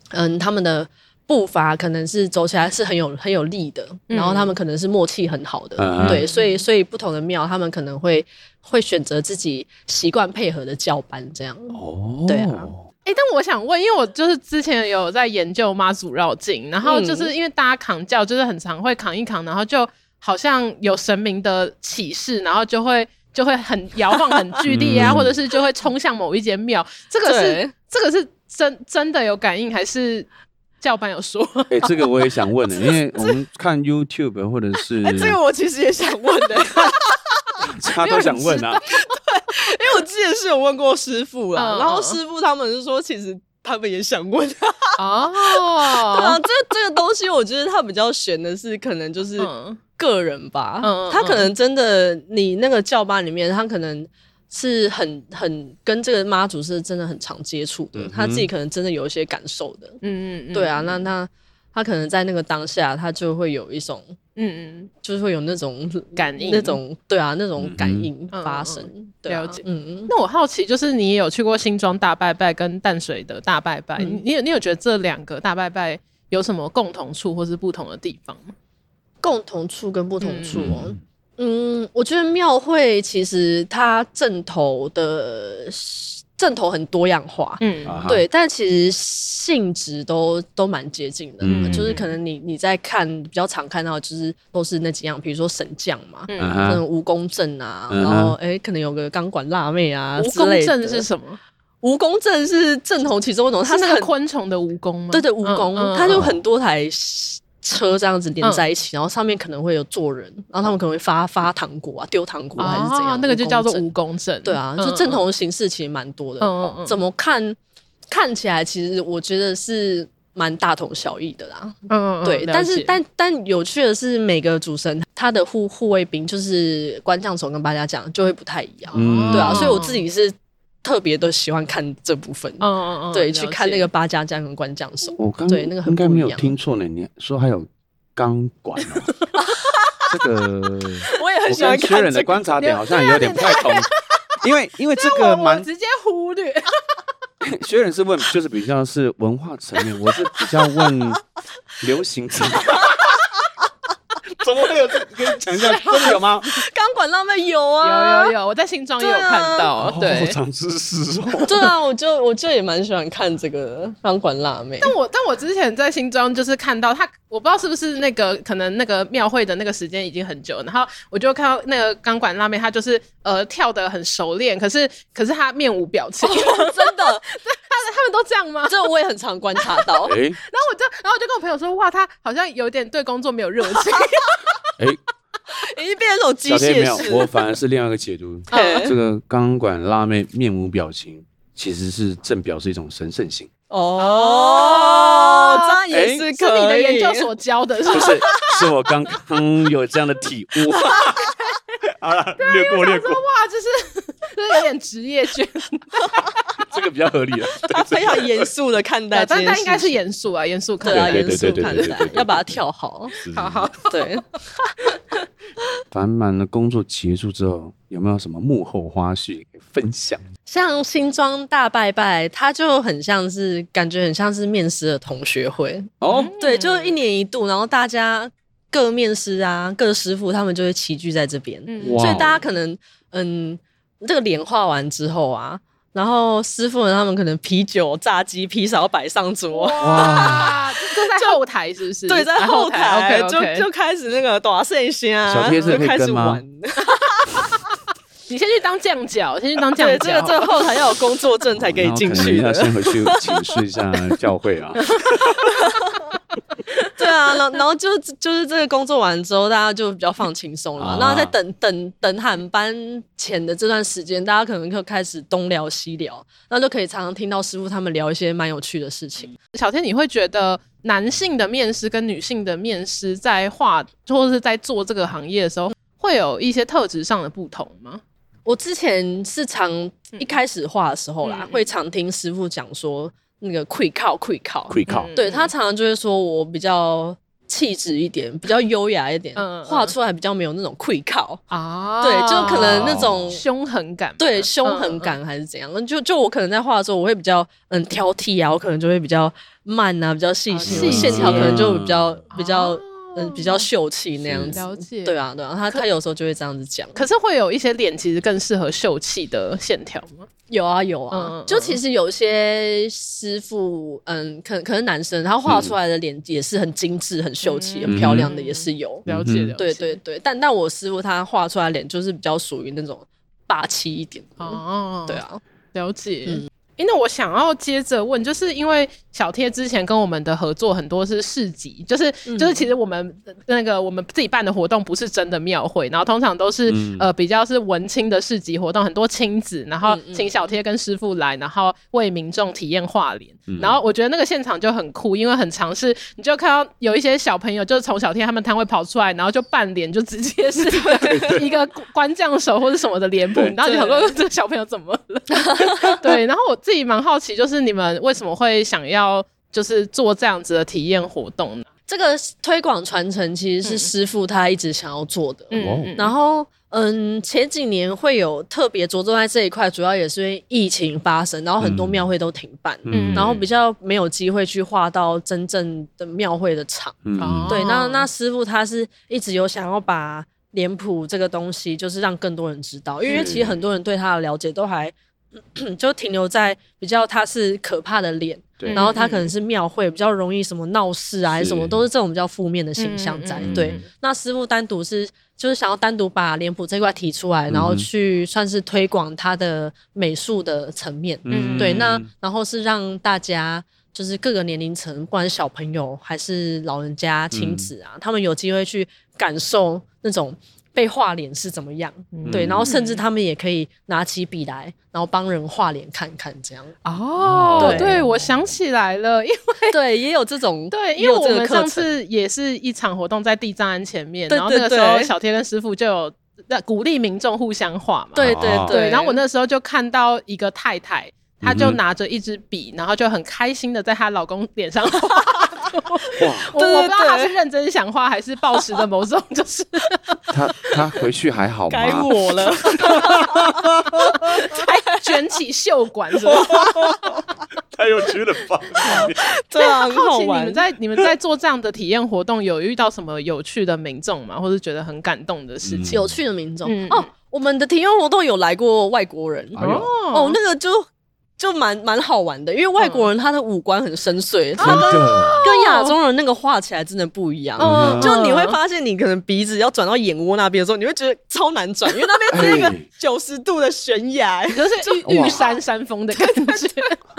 嗯，他们的。步伐可能是走起来是很有很有力的，嗯、然后他们可能是默契很好的，嗯、对，所以所以不同的庙，他们可能会会选择自己习惯配合的教班这样。哦，对啊。哎、欸，但我想问，因为我就是之前有在研究妈祖绕境，然后就是因为大家扛轿就是很常会扛一扛，然后就好像有神明的启示，然后就会就会很摇晃很剧烈啊，嗯、或者是就会冲向某一间庙。这个是这个是真真的有感应还是？教班有说，哎、欸，这个我也想问的，因为我们看 YouTube 或者是，哎、欸，这个我其实也想问的，他都想问啊，对，因为我之前是有问过师傅啊，嗯、然后师傅他们是说，其实他们也想问。哦，对啊，这这个东西我觉得他比较悬的是，可能就是个人吧，嗯、他可能真的你那个教班里面，他可能。是很很跟这个妈祖是真的很常接触的，嗯、他自己可能真的有一些感受的，嗯嗯，对啊，那那他可能在那个当下，他就会有一种，嗯嗯，就是会有那种感应，那种对啊，那种感应发生，嗯、对、啊、了解。嗯。嗯，那我好奇，就是你也有去过新庄大拜拜跟淡水的大拜拜，嗯、你有你有觉得这两个大拜拜有什么共同处或是不同的地方吗？共同处跟不同处哦。嗯嗯，我觉得庙会其实它阵头的阵头很多样化，嗯，对，但其实性质都都蛮接近的，嗯、就是可能你你在看比较常看到，就是都是那几样，比如说神将嘛，嗯，可能蜈蚣阵啊，嗯、然后哎、欸，可能有个钢管辣妹啊。蜈蚣阵是什么？蜈蚣阵是阵头其中一种，它是那个昆虫的蜈蚣吗？对对，蜈蚣，嗯、它就很多台。车这样子连在一起，嗯、然后上面可能会有坐人，然后他们可能会发发糖果啊，丢糖果还是怎样？啊、那个就叫做蜈蚣阵。对啊，嗯、就阵头的形式其实蛮多的。嗯嗯、怎么看看起来，其实我觉得是蛮大同小异的啦。嗯嗯。对，但是但但有趣的是，每个主神他的护护卫兵，就是关将手跟八家讲就会不太一样。嗯。对啊，所以我自己是。特别都喜欢看这部分，嗯嗯嗯，对，去看那个八家将跟关将手，我刚对那个应该没有听错呢。你说还有钢管哦，这个我也很喜欢看。学人的观察点好像有点不太同，因为因为这个蛮直接忽略。学人是问，就是比较是文化层面，我是比较问流行层面。怎么会有这？跟你讲一下，真的有吗？钢管辣妹有啊，有有有，我在新庄也有看到。对，长知识哦。对啊，我就我就也蛮喜欢看这个钢管辣妹。但我但我之前在新庄就是看到他，我不知道是不是那个可能那个庙会的那个时间已经很久，然后我就看到那个钢管辣妹，她就是呃跳得很熟练，可是可是她面无表情，真的。他他们都这样吗？这我也很常观察到。欸、然后我就，然后我就跟我朋友说，哇，他好像有点对工作没有热情。哎、欸，已经变成那种机械式。我反而是另外一个解读。欸、这个钢管辣妹面无表情，其实是正表示一种神圣性。哦，这样也是可以。是你的研究所教的，是不是？是我刚刚有这样的体悟。好了，略过略过。哇，这是这是有点职业倦。这个比较合理了，非常严肃的看待，但但应该是严肃啊，严肃看待，严肃看待，要把它跳好，好好。对。繁忙的工作结束之后，有没有什么幕后花絮分享？像新庄大拜拜，它就很像是感觉很像是面师的同学会。哦，对，就一年一度，然后大家各面师啊，各师傅他们就会齐聚在这边，所以大家可能嗯，这个脸画完之后啊。然后师傅们他们可能啤酒、炸鸡、披萨摆上桌，哇，就在后台是不是？对，在后台，就就开始那个大圣仙啊，小贴士可以跟吗？你先去当酱脚，先去当酱脚。对，这个这个后台要有工作证才可以进去。那先回去请示一下教会啊。对啊，然后然后就就是这个工作完之后，大家就比较放轻松了。然后在等等等喊班前的这段时间，大家可能就开始东聊西聊，然后就可以常常听到师傅他们聊一些蛮有趣的事情。小天，你会觉得男性的面师跟女性的面师在画或者是在做这个行业的时候，会有一些特质上的不同吗？我之前是常一开始画的时候啦，嗯、会常听师傅讲说。那个跪靠跪靠。跪靠，对，他常常就会说我比较气质一点，比较优雅一点，画出来比较没有那种愧靠。啊。对，就可能那种凶狠感，对，凶狠感还是怎样？就就我可能在画的时候，我会比较嗯挑剔啊，我可能就会比较慢啊，比较细心，线条可能就比较比较嗯比较秀气那样子。了解，对啊对啊，他他有时候就会这样子讲。可是会有一些脸其实更适合秀气的线条吗？有啊有啊，嗯、就其实有些师傅，嗯，可可能男生他画出来的脸也是很精致、很秀气、嗯、很漂亮的，也是有。了解了，对对对，但但我师傅他画出来脸就是比较属于那种霸气一点的。哦，对啊，了解。嗯因为我想要接着问，就是因为小贴之前跟我们的合作很多是市集，就是、嗯、就是其实我们那个我们自己办的活动不是真的庙会，然后通常都是、嗯、呃比较是文青的市集活动，很多亲子，然后请小贴跟师傅来，然后为民众体验画脸，嗯、然后我觉得那个现场就很酷，因为很尝试你就看到有一些小朋友就是从小贴他们摊位跑出来，然后就扮脸就直接是一个官将手或者什么的脸谱，然后就想说这个小朋友怎么了？对，然后我。自己蛮好奇，就是你们为什么会想要就是做这样子的体验活动呢？这个推广传承其实是师傅他一直想要做的。嗯，然后嗯，前几年会有特别着重在这一块，主要也是因为疫情发生，然后很多庙会都停办，嗯，然后比较没有机会去画到真正的庙会的场。嗯，对，那那师傅他是一直有想要把脸谱这个东西，就是让更多人知道，因为其实很多人对他的了解都还。就停留在比较他是可怕的脸，然后他可能是庙会比较容易什么闹事啊，还是什么都是这种比较负面的形象在。是对，那师傅单独是就是想要单独把脸谱这块提出来，然后去算是推广他的美术的层面。嗯，对，那然后是让大家就是各个年龄层，不管是小朋友还是老人家、亲子啊，嗯、他们有机会去感受那种。被画脸是怎么样？嗯、对，然后甚至他们也可以拿起笔来，然后帮人画脸看看，这样。哦，对，对，我想起来了，因为对，也有这种，对，因为我们上次也是一场活动在地藏庵前面，然后那个时候小天跟师傅就有在鼓励民众互相画嘛。对对对，然后我那时候就看到一个太太，她就拿着一支笔，然后就很开心的在她老公脸上画。哇！我我不知道他是认真想画还是抱持的某种，就是他他回去还好吗？该我了，还卷起袖管是吧？太有趣了吧？对啊，很好奇你们在你们在做这样的体验活动，有遇到什么有趣的民众吗？或者觉得很感动的事情？有趣的民众哦，我们的体验活动有来过外国人哦哦，那个就。就蛮蛮好玩的，因为外国人他的五官很深邃，他跟跟亚洲人那个画起来真的不一样。就你会发现，你可能鼻子要转到眼窝那边的时候，你会觉得超难转，因为那边是一个九十度的悬崖，就是玉山山峰的感觉。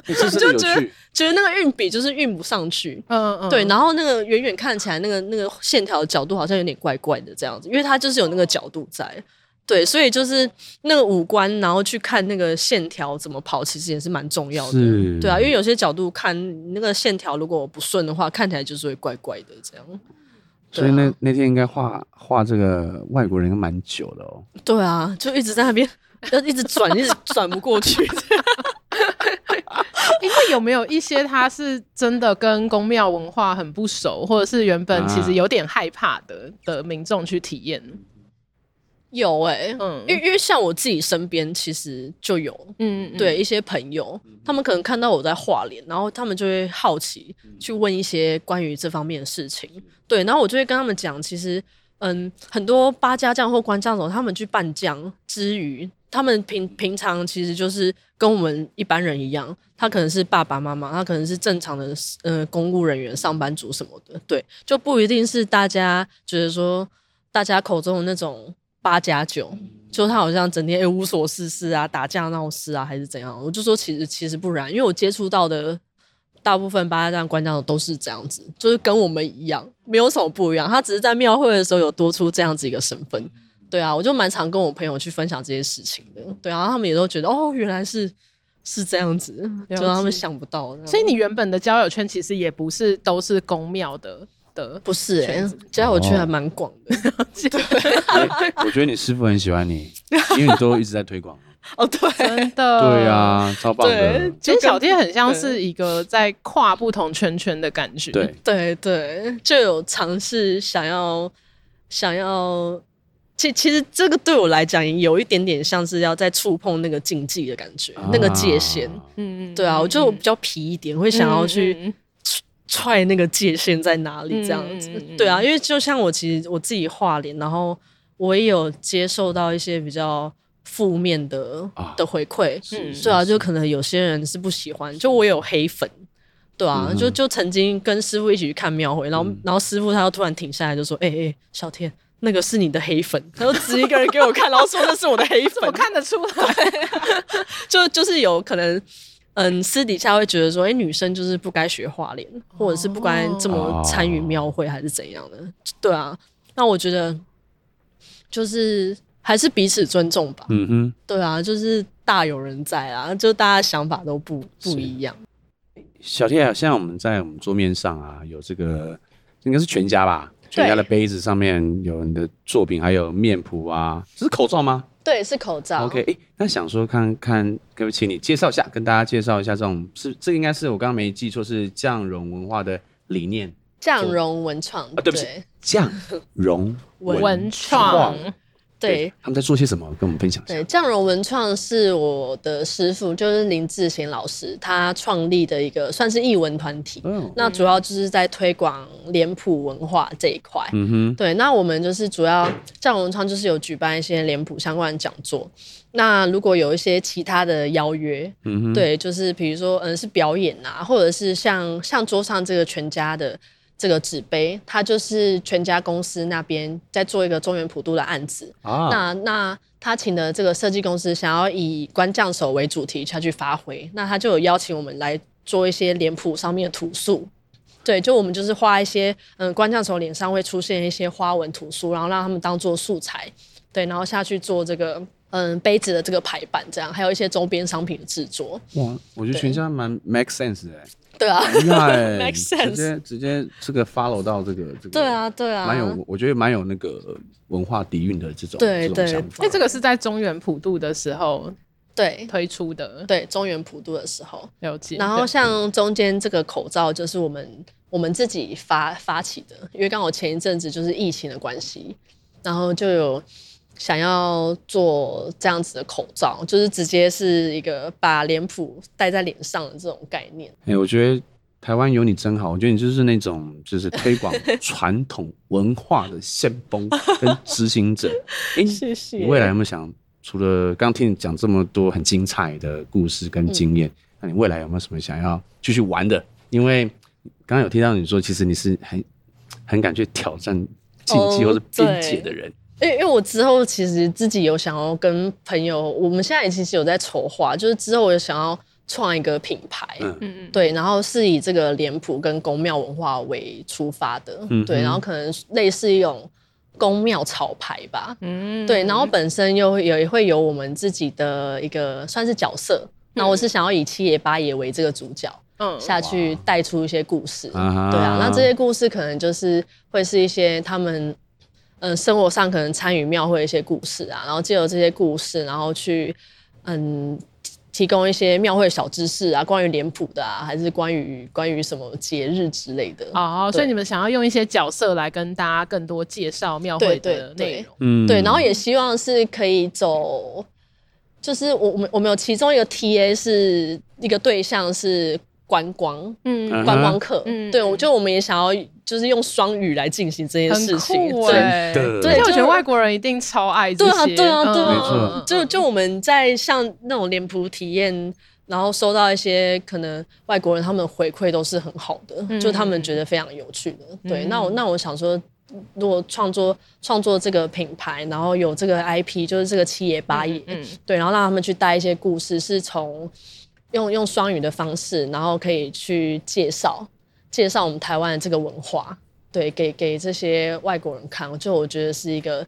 就觉得觉得那个运笔就是运不上去。嗯嗯，对，然后那个远远看起来，那个那个线条的角度好像有点怪怪的这样子，因为它就是有那个角度在。对，所以就是那个五官，然后去看那个线条怎么跑，其实也是蛮重要的。是对啊，因为有些角度看那个线条如果不顺的话，看起来就是会怪怪的这样。啊、所以那那天应该画画这个外国人应该蛮久的哦。对啊，就一直在那边要一直转，一直转不过去。因为有没有一些他是真的跟宫庙文化很不熟，或者是原本其实有点害怕的、啊、的民众去体验？有哎、欸，嗯，因为因为像我自己身边其实就有，嗯，嗯，对一些朋友，他们可能看到我在画脸，然后他们就会好奇去问一些关于这方面的事情，对，然后我就会跟他们讲，其实，嗯，很多八家将或关将手，他们去办将之余，他们平平常其实就是跟我们一般人一样，他可能是爸爸妈妈，他可能是正常的呃公务人员、上班族什么的，对，就不一定是大家觉得说大家口中的那种。八加九就他好像整天、欸、无所事事啊，打架闹事啊，还是怎样？我就说其实其实不然，因为我接触到的大部分八家将官将都是这样子，就是跟我们一样，没有什么不一样。他只是在庙会的时候有多出这样子一个身份。对啊，我就蛮常跟我朋友去分享这些事情的。对啊，他们也都觉得哦，原来是是这样子，就他们想不到。所以你原本的交友圈其实也不是都是公庙的。的不是哎、欸，交友圈还蛮广的。哦、对、欸，我觉得你师傅很喜欢你，因为你都一直在推广。哦，对，真的，对啊，超棒的。其实小店很像是一个在跨不同圈圈的感觉。对，对，对，就有尝试想要想要，其其实这个对我来讲有一点点像是要在触碰那个禁忌的感觉，啊、那个界限。嗯嗯，对啊，我就比较皮一点，会想要去。嗯踹那个界限在哪里？这样子，对啊，因为就像我其实我自己画脸，然后我也有接受到一些比较负面的、啊、的回馈，嗯，对啊，就可能有些人是不喜欢，就我有黑粉，对啊，嗯、就就曾经跟师傅一起去看庙会，然后、嗯、然后师傅他又突然停下来就说：“哎、欸、哎、欸，小天，那个是你的黑粉。”他就指一个人给我看，然后说那是我的黑粉，我看得出来，就就是有可能。嗯，私底下会觉得说，哎、欸，女生就是不该学画脸，或者是不该这么参与庙会，还是怎样的？Oh. 对啊，那我觉得就是还是彼此尊重吧。嗯哼，对啊，就是大有人在啊，就大家想法都不不一样。小天啊，现在我们在我们桌面上啊，有这个应该是全家吧？全家的杯子上面有你的作品，还有面谱啊，这是口罩吗？对，是口罩。OK，哎、欸，那想说看看，可不可以请你介绍一下，跟大家介绍一下这种是这个应该是我刚刚没记错，是匠容文化的理念。匠容文创啊，对不起，匠容文创。对，他们在做些什么？跟我们分享一下。对，匠容文创是我的师傅，就是林志贤老师，他创立的一个算是艺文团体。嗯，那主要就是在推广脸谱文化这一块。嗯哼，对，那我们就是主要匠容文创就是有举办一些脸谱相关的讲座。那如果有一些其他的邀约，嗯哼，对，就是比如说嗯是表演啊，或者是像像桌上这个全家的。这个纸杯，它就是全家公司那边在做一个中原普渡的案子。啊，那那他请的这个设计公司想要以官将手为主题下去发挥，那他就有邀请我们来做一些脸谱上面的图塑。对，就我们就是画一些嗯官将手脸上会出现一些花纹图塑，然后让他们当做素材。对，然后下去做这个嗯杯子的这个排版，这样还有一些周边商品的制作。哇，我觉得全家蛮 make sense 的。对啊，厉害，直接直接这个 follow 到这个这个，对啊对啊，蛮有，我觉得蛮有那个文化底蕴的这种对这种想法。哎，这个是在中原普渡的时候对推出的，对中原普渡的时候了解。然后像中间这个口罩，就是我们我们自己发发起的，因为刚好前一阵子就是疫情的关系，然后就有。想要做这样子的口罩，就是直接是一个把脸谱戴在脸上的这种概念。哎、欸，我觉得台湾有你真好，我觉得你就是那种就是推广传统文化的先锋跟执行者。哎、欸，谢谢。你未来有没有想，除了刚听你讲这么多很精彩的故事跟经验，嗯、那你未来有没有什么想要继续玩的？因为刚刚有听到你说，其实你是很很敢去挑战禁忌或者边界的人。因为因为我之后其实自己有想要跟朋友，我们现在也其实有在筹划，就是之后我有想要创一个品牌，嗯嗯对，然后是以这个脸谱跟宫庙文化为出发的，嗯，对，然后可能类似一种宫庙潮牌吧，嗯，对，然后本身又有也会有我们自己的一个算是角色，那我是想要以七爷八爷为这个主角，嗯，下去带出一些故事，对啊，那这些故事可能就是会是一些他们。嗯，生活上可能参与庙会的一些故事啊，然后借由这些故事，然后去嗯提供一些庙会小知识啊，关于脸谱的啊，还是关于关于什么节日之类的。哦，所以你们想要用一些角色来跟大家更多介绍庙会的内容，嗯，对，然后也希望是可以走，就是我我们我们有其中一个 TA 是一个对象是。观光，嗯，观光客，嗯，对，我就我们也想要，就是用双语来进行这件事情，对，对，就我觉得外国人一定超爱这些，对啊，对啊，对啊，就就我们在像那种脸谱体验，然后收到一些可能外国人他们回馈都是很好的，就他们觉得非常有趣的，对，那我那我想说，如果创作创作这个品牌，然后有这个 IP，就是这个七爷八爷，嗯，对，然后让他们去带一些故事，是从用用双语的方式，然后可以去介绍介绍我们台湾的这个文化，对，给给这些外国人看，就我觉得是一个。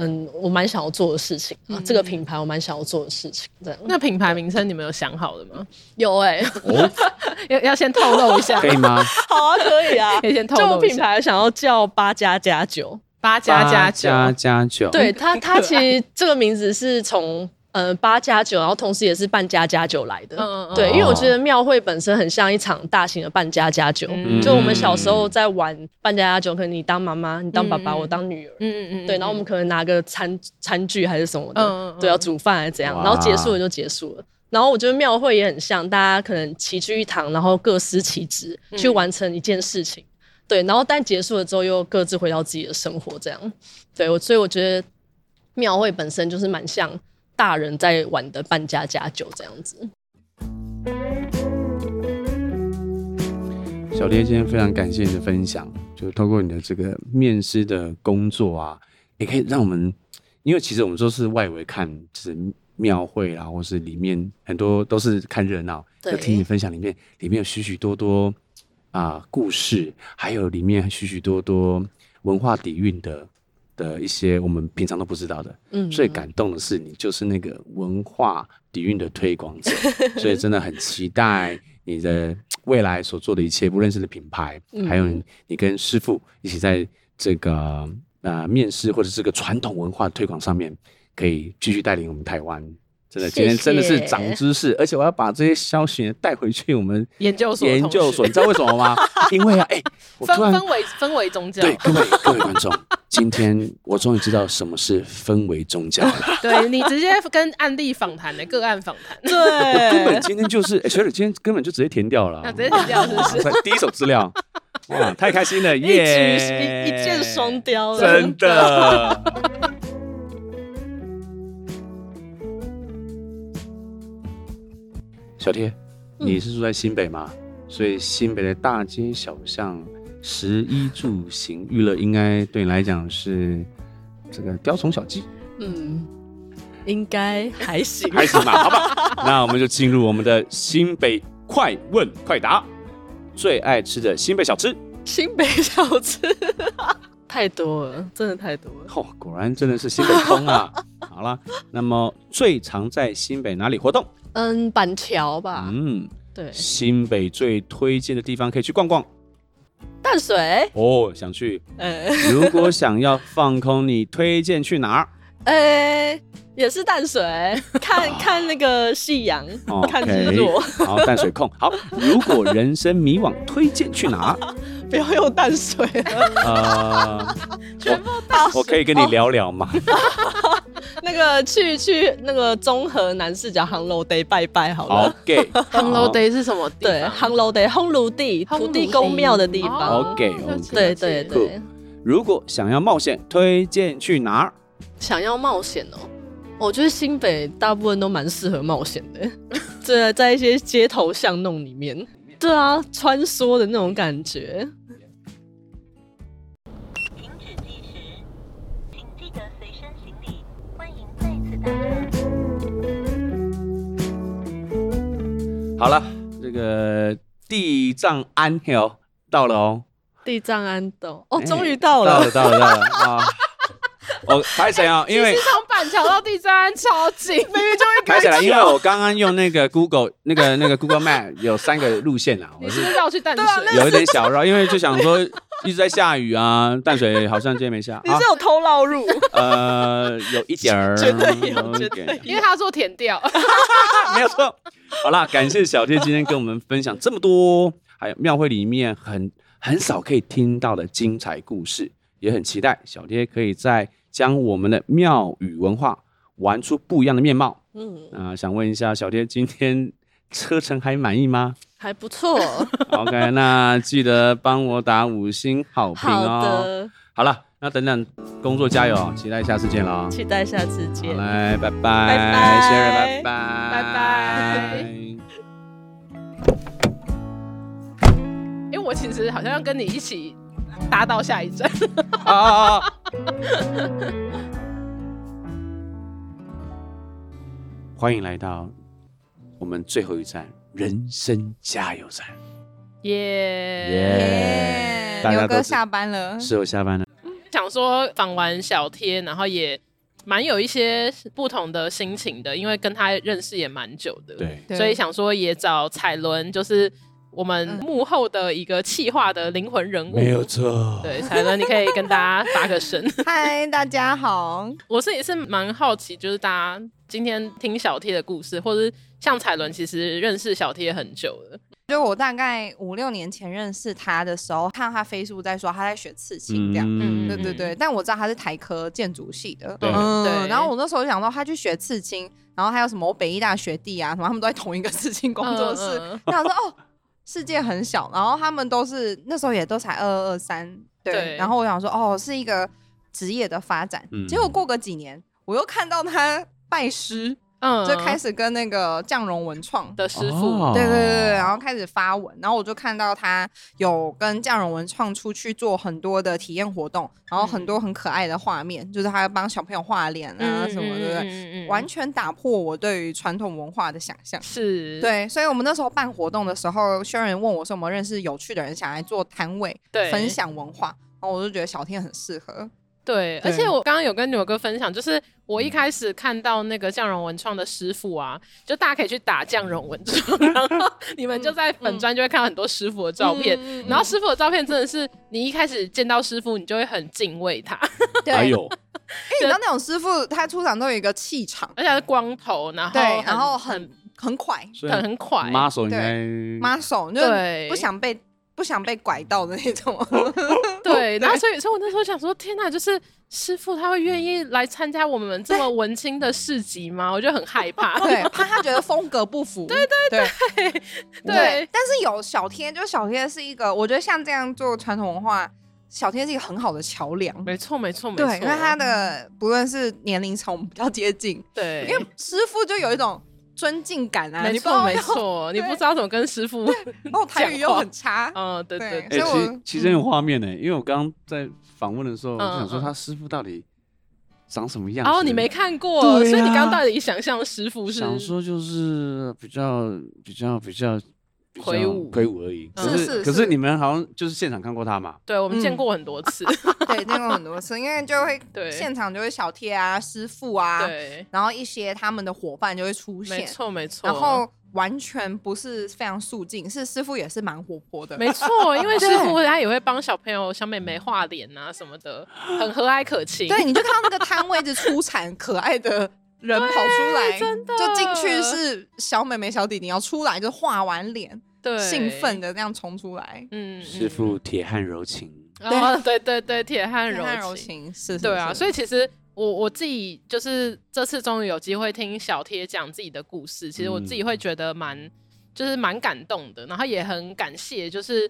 嗯，我蛮想要做的事情啊，嗯、这个品牌我蛮想要做的事情。这样，那品牌名称你们有想好了吗？有哎、欸，哦、要要先透露一下，可以吗？好啊，可以啊，可以先透露一下。就品牌想要叫八加加九，八加加九，八加加九。对它，它其实这个名字是从。呃，八加九，然后同时也是扮家家酒来的，嗯、对，因为我觉得庙会本身很像一场大型的扮家家酒，嗯、就我们小时候在玩扮家家酒，可能你当妈妈，你当爸爸，嗯、我当女儿，嗯嗯嗯，对，然后我们可能拿个餐餐具还是什么的，嗯、对，要煮饭还是怎样，然后结束了就结束了。然后我觉得庙会也很像，大家可能齐聚一堂，然后各司其职去完成一件事情，对，然后但结束了之后又各自回到自己的生活，这样，对，我所以我觉得庙会本身就是蛮像。大人在玩的扮家家酒这样子。小贴今天非常感谢你的分享，就透过你的这个面师的工作啊，也可以让我们，因为其实我们都是外围看，就是庙会啦，或是里面很多都是看热闹，就听你分享里面，里面有许许多多啊故事，还有里面许许多多文化底蕴的。的一些我们平常都不知道的，嗯，最感动的是你就是那个文化底蕴的推广者，所以真的很期待你的未来所做的一切，不认识的品牌，嗯、还有你跟师傅一起在这个呃面试或者这个传统文化推广上面，可以继续带领我们台湾。真的，今天真的是长知识，而且我要把这些消息带回去我们研究所。研究所，你知道为什么吗？因为啊，哎、欸，分分为分为宗教。对，各位各位观众，今天我终于知道什么是分为宗教了。对，你直接跟案例访谈的个案访谈。对，根本今天就是，哎、欸，学姐今天根本就直接填掉了，直接填掉是不是？第一手资料，哇，太开心了，耶、yeah！一箭双雕，真的。小贴，你是住在新北吗？嗯、所以新北的大街小巷、食衣住行、娱乐，应该对你来讲是这个雕虫小技。嗯，应该还行，还行吧？好吧，那我们就进入我们的新北快问快答。最爱吃的新北小吃？新北小吃 太多了，真的太多了。哦，果然真的是新北通啊！好了，那么最常在新北哪里活动？嗯，板桥吧。嗯，对。新北最推荐的地方可以去逛逛。淡水。哦，想去。欸、如果想要放空，你推荐去哪儿？呃、欸，也是淡水，看看那个夕阳，看日落。好，淡水控。好，如果人生迷惘，推荐去哪儿？不要用淡水了。呃，全部淡水我，我可以跟你聊聊吗？那个去去那个中和南势角烘炉地拜拜好了。OK，烘炉地是什么地？对，烘炉地烘炉地土地公庙的地方。OK，对对对。如果想要冒险，推荐去哪儿？想要冒险哦，我觉得新北大部分都蛮适合冒险的。对，在一些街头巷弄里面，对啊，穿梭的那种感觉。好了，这个地藏庵哦到了哦，地藏庵洞哦，终于到了，到了，到了，到了。啊！我拍谁啊？因为从板桥到地藏庵超近，明明就会开起来。因为我刚刚用那个 Google 那个那个 Google Map 有三个路线啊，我是绕去淡水，有一点小绕，因为就想说一直在下雨啊，淡水好像今天没下。你是有偷绕路？呃，有一点儿，绝对有，绝对，因为他说填掉 没有错。好啦，感谢小贴今天跟我们分享这么多，还有庙会里面很很少可以听到的精彩故事，也很期待小贴可以在将我们的庙宇文化玩出不一样的面貌。嗯，啊、呃，想问一下小贴，今天车程还满意吗？还不错。OK，那记得帮我打五星好评哦。好的。好了，那等等工作加油，期待下次见了。期待下次见。好来，拜拜，拜拜，谢谢，拜拜，拜拜。因为我其实好像要跟你一起搭到下一站。啊啊啊！欢迎来到我们最后一站——人生加油站。耶耶！大家都下班了，是我下班了。想说访完小贴，然后也蛮有一些不同的心情的，因为跟他认识也蛮久的，对，所以想说也找彩伦，就是我们幕后的一个企划的灵魂人物，没有错。对，彩伦，你可以跟大家发个声。嗨，大家好，我是也是蛮好奇，就是大家今天听小贴的故事，或者像彩伦，其实认识小贴很久了。就我大概五六年前认识他的时候，看到他 Facebook 在说他在学刺青这样，嗯，对对对。但我知道他是台科建筑系的，对嗯对。然后我那时候就想到他去学刺青，然后还有什么我北艺大学弟啊，什么他们都在同一个刺青工作室。嗯嗯、然后我说哦，世界很小，然后他们都是那时候也都才二二二三，对。然后我想说哦，是一个职业的发展。嗯、结果过个几年，我又看到他拜师。嗯，就开始跟那个酱蓉文创的师傅，对对对对，然后开始发文，然后我就看到他有跟酱蓉文创出去做很多的体验活动，然后很多很可爱的画面，嗯、就是他帮小朋友画脸啊什么，对不对？嗯嗯、完全打破我对于传统文化的想象。是，对，所以我们那时候办活动的时候，轩仁问我说：“有没有认识有趣的人想来做摊位，对，分享文化？”然后我就觉得小天很适合。对，而且我刚刚有跟牛哥分享，就是我一开始看到那个酱蓉文创的师傅啊，就大家可以去打酱蓉文 创，然后你们就在粉专就会看到很多师傅的照片，嗯、然后师傅的照片真的是你一开始见到师傅，你就会很敬畏他。对，哎呦，你知道那种师傅他出场都有一个气场，而且是光头，然后对，然后很很快，很很快，muscle 应该 muscle 就不想被。不想被拐到的那种，对，然后所以，所以我那时候想说，天哪，就是师傅他会愿意来参加我们这么文青的市集吗？我就很害怕，对，怕他觉得风格不符，对对对。对。但是有小天，就小天是一个，我觉得像这样做传统文化，小天是一个很好的桥梁，没错没错没错，对，因为他的不论是年龄层比较接近，对，因为师傅就有一种。尊敬感啊，没错没错，你不知道怎么跟师傅，哦，台语又很差，嗯，对对。哎，其实其实很有画面呢，因为我刚刚在访问的时候，我想说他师傅到底长什么样子。哦，你没看过，所以你刚刚到底想象师傅是？想说就是比较比较比较。魁梧，魁梧而已。是是是。可是你们好像就是现场看过他嘛？对，我们见过很多次。对，见过很多次，因为就会 对现场就会小贴啊、师傅啊，对，然后一些他们的伙伴就会出现。没错没错。然后完全不是非常肃静，是师傅也是蛮活泼的。没错，因为师傅他也会帮小朋友、小妹妹画脸啊什么的，很和蔼可亲。对，你就看到那个摊位子出产可爱的人 跑出来，真的，就进去是小妹妹、小弟弟要出来就画完脸。对，兴奋的那样冲出来，嗯，师傅铁汉柔情，对对对对，铁汉柔柔情是，对啊，所以其实我我自己就是这次终于有机会听小贴讲自己的故事，其实我自己会觉得蛮就是蛮感动的，然后也很感谢，就是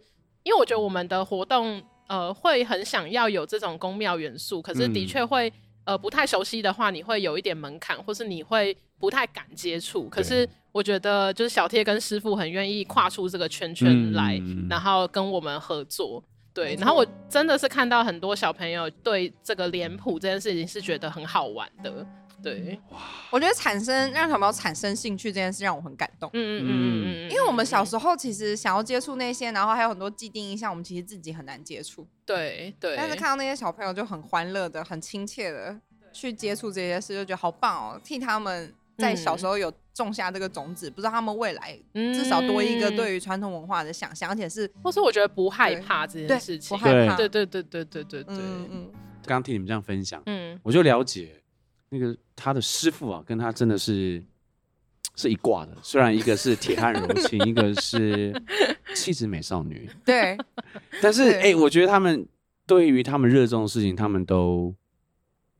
因为我觉得我们的活动呃会很想要有这种宫庙元素，可是的确会呃不太熟悉的话，你会有一点门槛，或是你会不太敢接触，可是。我觉得就是小贴跟师傅很愿意跨出这个圈圈来，嗯、然后跟我们合作。对，然后我真的是看到很多小朋友对这个脸谱这件事情是觉得很好玩的。对，哇，我觉得产生让小朋友产生兴趣这件事让我很感动。嗯嗯嗯嗯。嗯，因为我们小时候其实想要接触那些，然后还有很多既定印象，我们其实自己很难接触。对对，但是看到那些小朋友就很欢乐的、很亲切的去接触这些事，就觉得好棒哦，替他们。在小时候有种下这个种子，嗯、不知道他们未来至少多一个对于传统文化的想象，而且是，或是我觉得不害怕这件事情，不害怕，对。对对对对对对，嗯嗯。刚刚听你们这样分享，嗯，我就了解那个他的师傅啊，跟他真的是是一挂的，虽然一个是铁汉柔情，一个是气质美少女，对，但是哎、欸，我觉得他们对于他们热衷的事情，他们都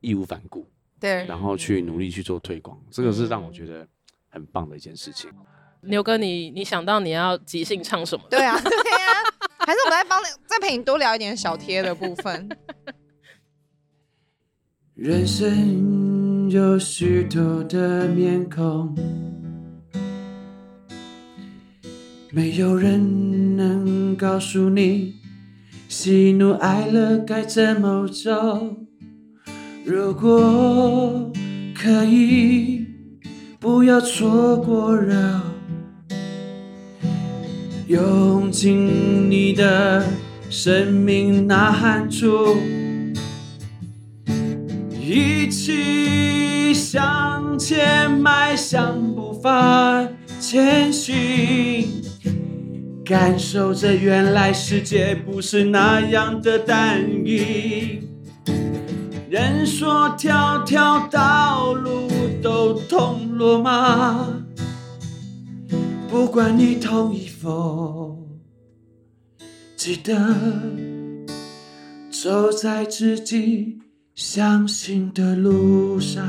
义无反顾。对，然后去努力去做推广，这个是让我觉得很棒的一件事情。牛哥，你你想到你要即兴唱什么？对啊，对啊，还是我们来帮再陪你多聊一点小贴的部分。人生有许多的面孔，没有人能告诉你喜怒哀乐该怎么走？如果可以，不要错过了，用尽你的生命呐喊出，一起向前迈向步伐前行。感受着原来世界不是那样的单一。人说条条道路都通罗马，不管你同意否，记得走在自己相信的路上。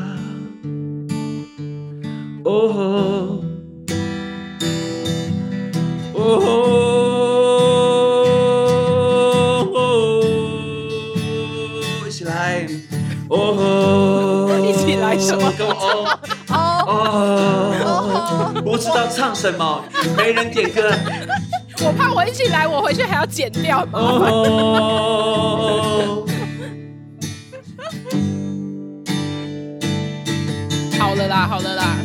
哦。哦，一起来！哦，一起来什么？哦哦，不知道唱什么，没人点歌。我怕我一起来，我回去还要剪掉。哦，好了啦，好了啦。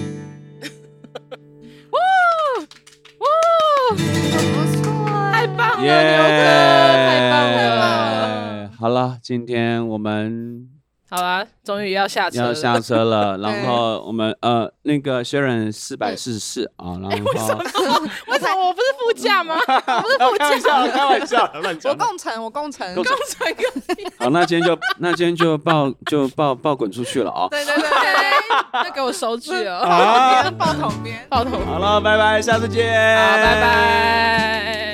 耶！太棒了！好了，今天我们好了，终于要下车了，要下车了。然后我们呃，那个 Sharon 四百四十四啊，然后为什么？为什么我不是副驾吗？我不是副驾，开玩笑，乱讲。我共乘，我共乘，共乘可以。好，那今天就那今天就抱就抱抱滚出去了啊！对对对，那给我收据哦。好，报统编，报统。好了，拜拜，下次见。好，拜拜。